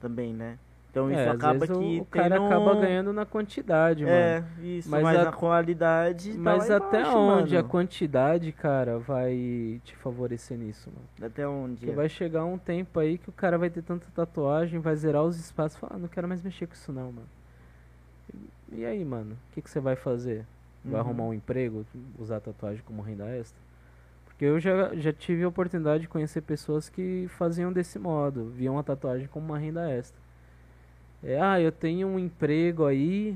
também, né? Então isso É, acaba o- que o cara tendo- acaba ganhando na quantidade, mano. É, isso, mas, Mas a- a qualidade tá Mas lá até embaixo, onde a mano. quantidade, cara, vai te favorecer nisso, mano? Até onde? Porque vai chegar um tempo aí que o cara vai ter tanta tatuagem, vai zerar os espaços e falar, ah, não quero mais mexer com isso não, mano. E, e aí, mano? O que, que você vai fazer? Vai Uhum. arrumar um emprego? Usar tatuagem como renda extra? Porque eu já, já tive a oportunidade de conhecer pessoas que faziam desse modo, viam a tatuagem como uma renda extra. É, ah, eu tenho um emprego aí,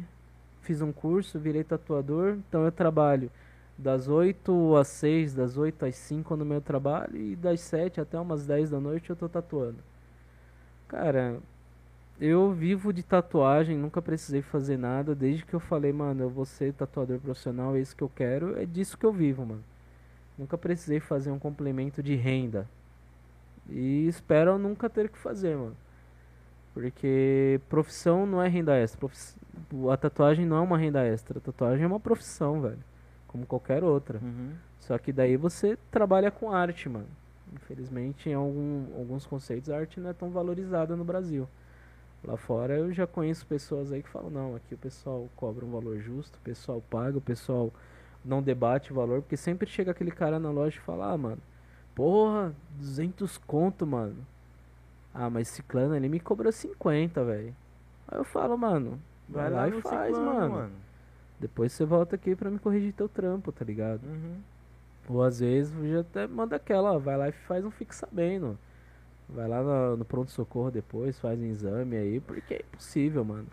fiz um curso, virei tatuador, então eu trabalho das 8 às 6, das 8 às 5 no meu trabalho e das 7 até umas 10 da noite eu tô tatuando. Cara, eu vivo de tatuagem, nunca precisei fazer nada, desde que eu falei, mano, eu vou ser tatuador profissional, é isso que eu quero, é disso que eu vivo, mano. Nunca precisei fazer um complemento de renda. E espero nunca ter que fazer, mano. Porque profissão não é renda extra. profiss- A tatuagem não é uma renda extra. A tatuagem é uma profissão, velho. Como qualquer outra. Uhum. Só que daí você trabalha com arte, mano. Infelizmente, em algum, alguns conceitos, a arte não é tão valorizada no Brasil. Lá fora eu já conheço pessoas aí que falam, não, aqui o pessoal cobra um valor justo, o pessoal paga, o pessoal não debate o valor, porque sempre chega aquele cara na loja e fala, ah, mano, porra, 200 conto, mano. Ah, mas ciclano ele me cobrou 50, velho. Aí eu falo, mano, vai, lá, e faz, ciclano, mano. Depois você volta aqui pra me corrigir teu trampo, tá ligado? Uhum. Ou às vezes já até manda aquela, ó, vai lá e faz um fique sabendo. Vai lá no, no pronto-socorro depois, faz um exame aí, porque é impossível, mano.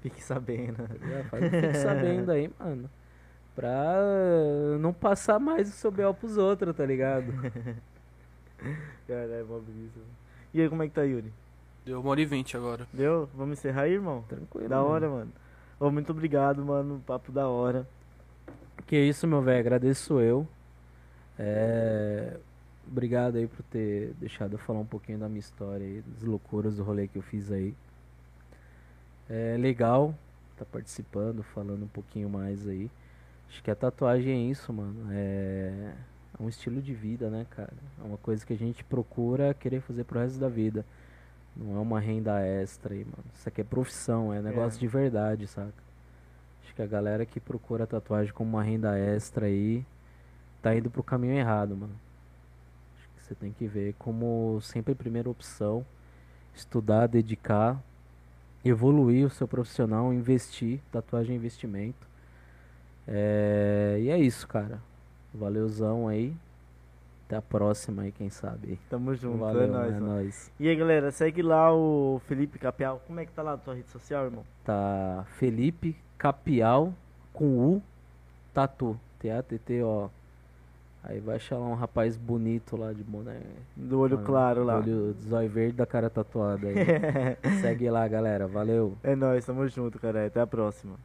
Fique sabendo. Faz um fique sabendo aí, mano. Pra não passar mais o seu B.O. pros outros, tá ligado? Caralho, mó brisa. E aí, como é que tá, Yuri? Deu uma hora e vinte agora. Deu? Vamos encerrar aí, irmão? Tranquilo. Da hora, mano. Ô, muito obrigado, mano. Papo da hora. Que isso, meu velho, agradeço eu. É, Obrigado aí por ter deixado eu falar um pouquinho da minha história aí, das loucuras do rolê que eu fiz aí. É legal tá participando, falando um pouquinho mais aí. Acho que a tatuagem é isso, mano. É um estilo de vida, né, cara? É uma coisa que a gente procura querer fazer pro resto da vida. Não é uma renda extra aí, mano. Isso aqui é profissão, é negócio É. de verdade, saca? Acho que a galera que procura tatuagem como uma renda extra aí tá indo pro caminho errado, mano. Acho que você tem que ver como sempre primeira opção, estudar, dedicar, evoluir o seu profissional, investir, tatuagem é investimento. É, e é isso, cara. Valeuzão aí. Até a próxima aí, quem sabe. Tamo junto, Valeu, é nóis, é nóis. E aí, galera, segue lá o Felipe Capial. Como é que tá lá na tua rede social, irmão? Tá Felipe Capial com U Tatu. T-A-T-T-O. Aí vai achar lá um rapaz bonito lá de boné. Do olho mano, claro lá. Olho zóio verde da cara tatuada aí. Segue lá, galera. Valeu. é nóis, tamo junto, cara. Até a próxima.